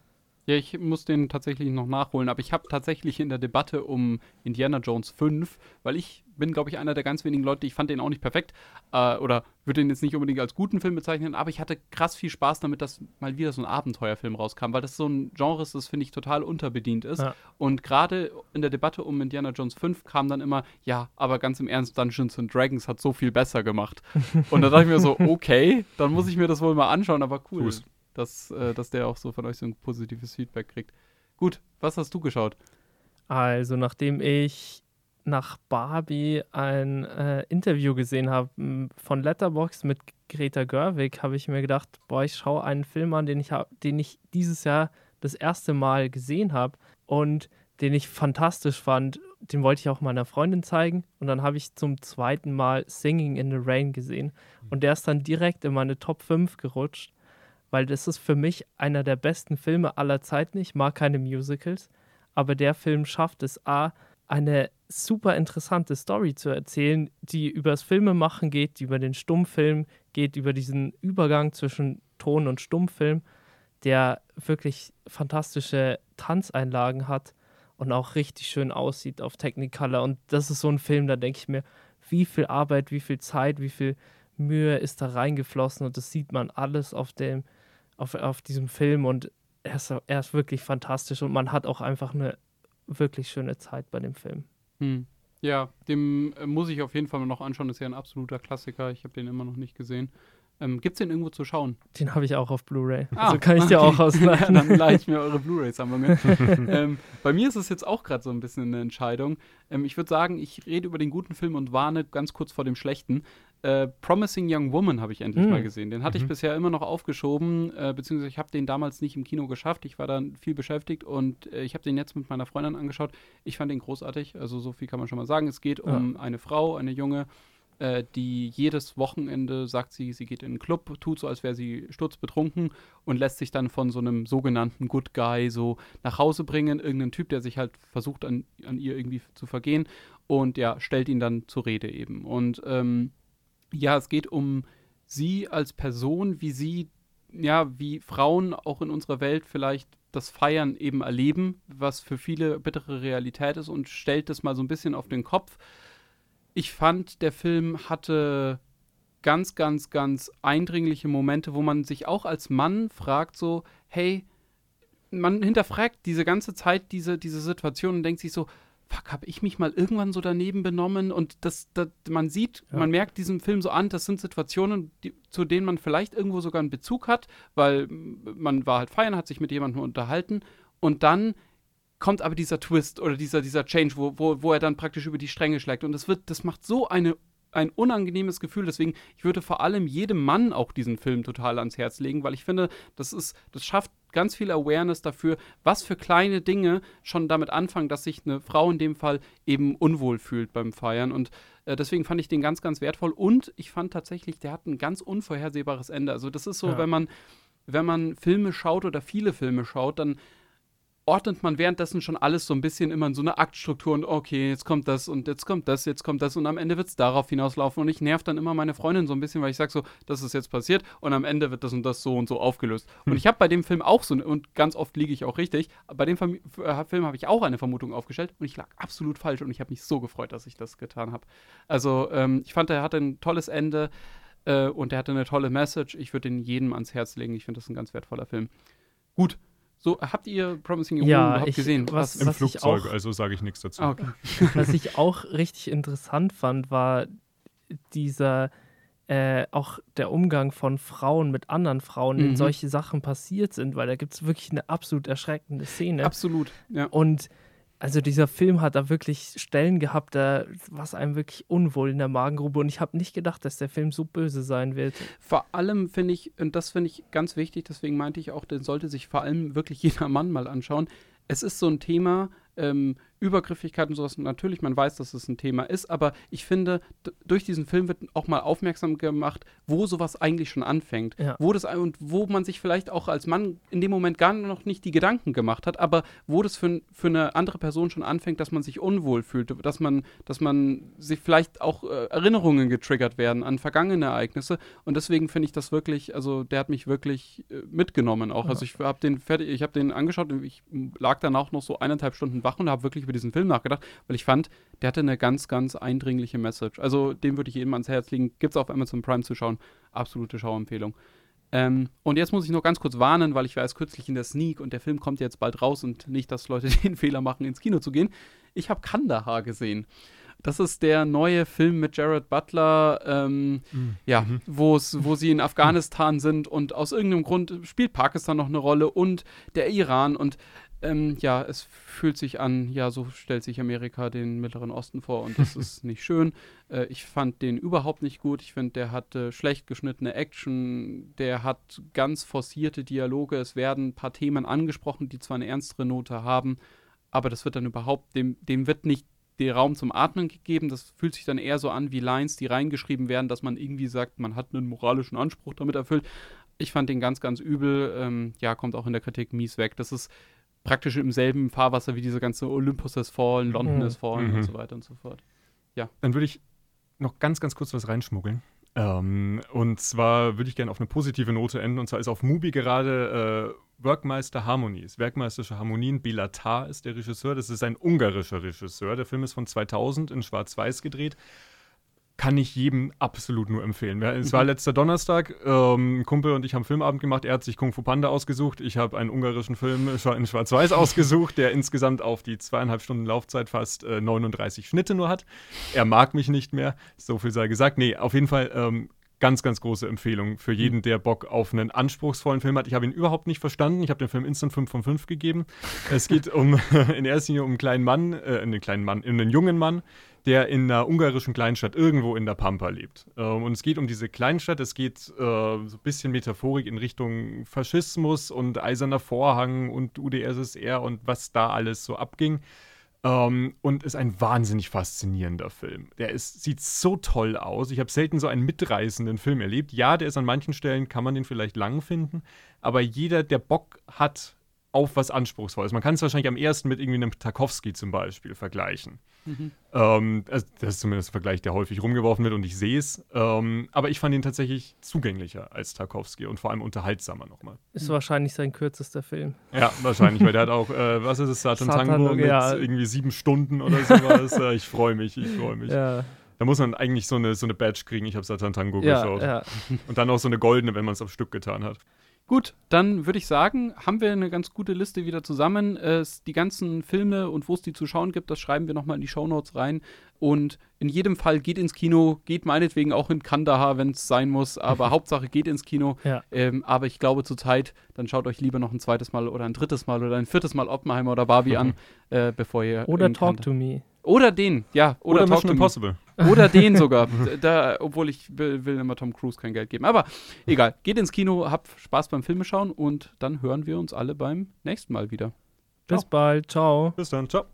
Ja, ich muss den tatsächlich noch nachholen, aber ich habe tatsächlich in der Debatte um Indiana Jones 5, weil ich bin, glaube ich, einer der ganz wenigen Leute, ich fand den auch nicht perfekt äh, oder würde den jetzt nicht unbedingt als guten Film bezeichnen, aber ich hatte krass viel Spaß damit, dass mal wieder so ein Abenteuerfilm rauskam, weil das so ein Genre ist, das finde ich total unterbedient ist. Ja. Und gerade in der Debatte um Indiana Jones 5 kam dann immer, ja, aber ganz im Ernst, Dungeons and Dragons hat so viel besser gemacht. Und da dachte ich mir so, <laughs> okay, dann muss ich mir das wohl mal anschauen, aber cool. Fuß dass, äh, dass der auch so von euch so ein positives Feedback kriegt. Gut, was hast du geschaut? Also, nachdem ich nach Barbie ein äh, Interview gesehen habe von Letterbox mit Greta Gerwig, habe ich mir gedacht, boah, ich schaue einen Film an, den ich, den ich dieses Jahr das erste Mal gesehen habe und den ich fantastisch fand. Den wollte ich auch meiner Freundin zeigen und dann habe ich zum zweiten Mal Singing in the Rain gesehen und der ist dann direkt in meine Top 5 gerutscht weil das ist für mich einer der besten Filme aller Zeiten. Ich mag keine Musicals, aber der Film schafft es A, eine super interessante Story zu erzählen, die über das Filmemachen geht, die über den Stummfilm geht, über diesen Übergang zwischen Ton- und Stummfilm, der wirklich fantastische Tanzeinlagen hat und auch richtig schön aussieht auf Technicolor. Und das ist so ein Film, da denke ich mir, wie viel Arbeit, wie viel Zeit, wie viel Mühe ist da reingeflossen und das sieht man alles auf dem auf, auf diesem Film und er ist, er ist wirklich fantastisch und man hat auch einfach eine wirklich schöne Zeit bei dem Film. Hm. Ja, dem äh, muss ich auf jeden Fall mal noch anschauen. Das ist ja ein absoluter Klassiker. Ich habe den immer noch nicht gesehen. Ähm, Gibt es den irgendwo zu schauen? Den habe ich auch auf Blu-ray. Ah, also kann ich okay. dir auch ausleihen. <laughs> ja, dann leihe ich mir eure Blu-ray-Sammlungen. <laughs> ähm, bei mir ist es jetzt auch gerade so ein bisschen eine Entscheidung. Ähm, ich würde sagen, ich rede über den guten Film und warne ganz kurz vor dem schlechten. Äh, Promising Young Woman habe ich endlich mhm. mal gesehen. Den hatte mhm. ich bisher immer noch aufgeschoben, äh, beziehungsweise ich habe den damals nicht im Kino geschafft. Ich war dann viel beschäftigt und äh, ich habe den jetzt mit meiner Freundin angeschaut. Ich fand den großartig, also so viel kann man schon mal sagen. Es geht ja. um eine Frau, eine junge, äh, die jedes Wochenende sagt sie, sie geht in einen Club, tut so, als wäre sie sturzbetrunken und lässt sich dann von so einem sogenannten Good Guy so nach Hause bringen. Irgendein Typ, der sich halt versucht, an, an ihr irgendwie zu vergehen und ja, stellt ihn dann zur Rede eben. Und ähm, ja, es geht um sie als Person, wie sie, ja, wie Frauen auch in unserer Welt vielleicht das Feiern eben erleben, was für viele bittere Realität ist und stellt das mal so ein bisschen auf den Kopf. Ich fand, der Film hatte ganz, ganz, ganz eindringliche Momente, wo man sich auch als Mann fragt, so, hey, man hinterfragt diese ganze Zeit diese, diese Situation und denkt sich so, fuck, habe ich mich mal irgendwann so daneben benommen? Und das, das man sieht, ja. man merkt diesem Film so an, das sind Situationen, die, zu denen man vielleicht irgendwo sogar einen Bezug hat, weil man war halt feiern, hat sich mit jemandem unterhalten und dann kommt aber dieser Twist oder dieser, dieser Change, wo, wo, wo er dann praktisch über die Stränge schlägt. Und das wird, das macht so eine ein unangenehmes Gefühl. Deswegen, ich würde vor allem jedem Mann auch diesen Film total ans Herz legen, weil ich finde, das ist, das schafft ganz viel Awareness dafür, was für kleine Dinge schon damit anfangen, dass sich eine Frau in dem Fall eben unwohl fühlt beim Feiern. Und äh, deswegen fand ich den ganz, ganz wertvoll. Und ich fand tatsächlich, der hat ein ganz unvorhersehbares Ende. Also, das ist so, ja. wenn man, wenn man Filme schaut oder viele Filme schaut, dann ordnet man währenddessen schon alles so ein bisschen immer in so eine Aktstruktur und okay, jetzt kommt das und jetzt kommt das, jetzt kommt das und am Ende wird es darauf hinauslaufen und ich nerv dann immer meine Freundin so ein bisschen, weil ich sage so, das ist jetzt passiert und am Ende wird das und das so und so aufgelöst. Hm. Und ich habe bei dem Film auch so, und ganz oft liege ich auch richtig, bei dem Film, äh, Film habe ich auch eine Vermutung aufgestellt und ich lag absolut falsch und ich habe mich so gefreut, dass ich das getan habe. Also ähm, ich fand, er hatte ein tolles Ende äh, und er hatte eine tolle Message. Ich würde ihn jedem ans Herz legen. Ich finde das ein ganz wertvoller Film. Gut, so, habt ihr Promising Young ja, überhaupt ich, gesehen? Was, Im was Flugzeug, auch, also sage ich nichts dazu. Ah, okay. <laughs> was ich auch richtig interessant fand, war dieser, äh, auch der Umgang von Frauen mit anderen Frauen, mhm. denen solche Sachen passiert sind, weil da gibt es wirklich eine absolut erschreckende Szene. Absolut, ja. Und also dieser Film hat da wirklich Stellen gehabt, da was einem wirklich unwohl in der Magengrube und ich habe nicht gedacht, dass der Film so böse sein wird. Vor allem finde ich, und das finde ich ganz wichtig, deswegen meinte ich auch, den sollte sich vor allem wirklich <laughs> jeder Mann mal anschauen. Es ist so ein Thema, ähm, Übergriffigkeit und sowas. Natürlich, man weiß, dass es ein Thema ist, aber ich finde, durch diesen Film wird auch mal aufmerksam gemacht, wo sowas eigentlich schon anfängt. Ja. Wo das und wo man sich vielleicht auch als Mann in dem Moment gar noch nicht die Gedanken gemacht hat, aber wo das für, für eine andere Person schon anfängt, dass man sich unwohl fühlt, dass man, dass man sich vielleicht auch äh, Erinnerungen getriggert werden an vergangene Ereignisse. Und deswegen finde ich das wirklich, also der hat mich wirklich äh, mitgenommen auch. Ja. Also ich habe den fertig, ich habe den angeschaut und ich lag dann auch noch so eineinhalb Stunden wach und habe wirklich über diesen Film nachgedacht, weil ich fand, der hatte eine ganz, ganz eindringliche Message. Also dem würde ich jedem ans Herz legen. Gibt es auf Amazon Prime zu schauen. Absolute Schauempfehlung. Ähm, und jetzt muss ich noch ganz kurz warnen, weil ich war erst kürzlich in der Sneak und der Film kommt jetzt bald raus und nicht, dass Leute <laughs> den Fehler machen, ins Kino zu gehen. Ich habe Kandahar gesehen. Das ist der neue Film mit Jared Butler, ähm, mhm. ja, mhm. wo sie in Afghanistan sind und aus irgendeinem Grund spielt Pakistan noch eine Rolle und der Iran und ähm, ja, es fühlt sich an, ja, so stellt sich Amerika den Mittleren Osten vor und das <laughs> ist nicht schön. Äh, ich fand den überhaupt nicht gut. Ich finde, der hatte schlecht geschnittene Action, der hat ganz forcierte Dialoge. Es werden ein paar Themen angesprochen, die zwar eine ernstere Note haben, aber das wird dann überhaupt, dem, dem wird nicht der Raum zum Atmen gegeben. Das fühlt sich dann eher so an wie Lines, die reingeschrieben werden, dass man irgendwie sagt, man hat einen moralischen Anspruch damit erfüllt. Ich fand den ganz, ganz übel. Ähm, ja, kommt auch in der Kritik mies weg. Das ist praktisch im selben Fahrwasser wie diese ganze Olympus has fallen, London mhm. has fallen mhm. und so weiter und so fort. Ja. Dann würde ich noch ganz, ganz kurz was reinschmuggeln. Ähm, und zwar würde ich gerne auf eine positive Note enden. Und zwar ist auf Mubi gerade äh, Workmeister Harmonies, Werkmeisterische Harmonien. Bilatar ist der Regisseur. Das ist ein ungarischer Regisseur. Der Film ist von 2000 in Schwarz-Weiß gedreht kann ich jedem absolut nur empfehlen. Es war mhm. letzter Donnerstag, ähm, ein Kumpel und ich haben Filmabend gemacht. Er hat sich Kung Fu Panda ausgesucht. Ich habe einen ungarischen Film <laughs> in Schwarz-Weiß ausgesucht, der insgesamt auf die zweieinhalb Stunden Laufzeit fast äh, 39 Schnitte nur hat. Er mag mich nicht mehr, so viel sei gesagt. Nee, auf jeden Fall ähm, ganz, ganz große Empfehlung für jeden, der Bock auf einen anspruchsvollen Film hat. Ich habe ihn überhaupt nicht verstanden. Ich habe dem Film instant 5 von 5 gegeben. Es geht um <laughs> in erster Linie um einen kleinen Mann, äh, einen kleinen Mann, einen jungen Mann, der in einer ungarischen Kleinstadt irgendwo in der Pampa lebt. Ähm, und es geht um diese Kleinstadt, es geht äh, so ein bisschen Metaphorik in Richtung Faschismus und Eiserner Vorhang und UdSSR und was da alles so abging. Ähm, und ist ein wahnsinnig faszinierender Film. Der ist, sieht so toll aus. Ich habe selten so einen mitreißenden Film erlebt. Ja, der ist an manchen Stellen, kann man den vielleicht lang finden, aber jeder, der Bock hat auf was Anspruchsvolles. Man kann es wahrscheinlich am ersten mit irgendwie einem Tarkovsky zum Beispiel vergleichen. Mhm. Ähm, also das ist zumindest ein Vergleich, der häufig rumgeworfen wird und ich sehe es. Ähm, aber ich fand ihn tatsächlich zugänglicher als Tarkovsky und vor allem unterhaltsamer nochmal. Ist wahrscheinlich sein kürzester Film. Ja, wahrscheinlich, weil der hat <laughs> auch, äh, was ist es, Satan, Satan Tango mit ja. irgendwie sieben Stunden oder sowas. <laughs> Äh, ich freue mich, ich freue mich. Ja. Da muss man eigentlich so eine, so eine Badge kriegen, ich habe Satan Tango ja, geschaut. Und dann auch so eine goldene, wenn man es am Stück getan hat. Gut, dann würde ich sagen, haben wir eine ganz gute Liste wieder zusammen. Es, die ganzen Filme und wo es die zu schauen gibt, das schreiben wir nochmal in die Shownotes rein. Und in jedem Fall geht ins Kino, geht meinetwegen auch in Kandahar, wenn es sein muss, aber <laughs> Hauptsache geht ins Kino. Ja. Ähm, aber ich glaube zurzeit, dann schaut euch lieber noch ein zweites Mal oder ein drittes Mal oder ein viertes Mal Oppenheimer oder Barbie an, äh, bevor ihr. Oder Talk Kandahar to Me. Oder den, ja. Oder, oder Mission Impossible. Oder den <laughs> sogar. da, obwohl ich will, will, immer Tom Cruise kein Geld geben. Aber egal. Geht ins Kino, habt Spaß beim Filme schauen und dann hören wir uns alle beim nächsten Mal wieder. Bis bald. Ciao. Bis dann. Ciao.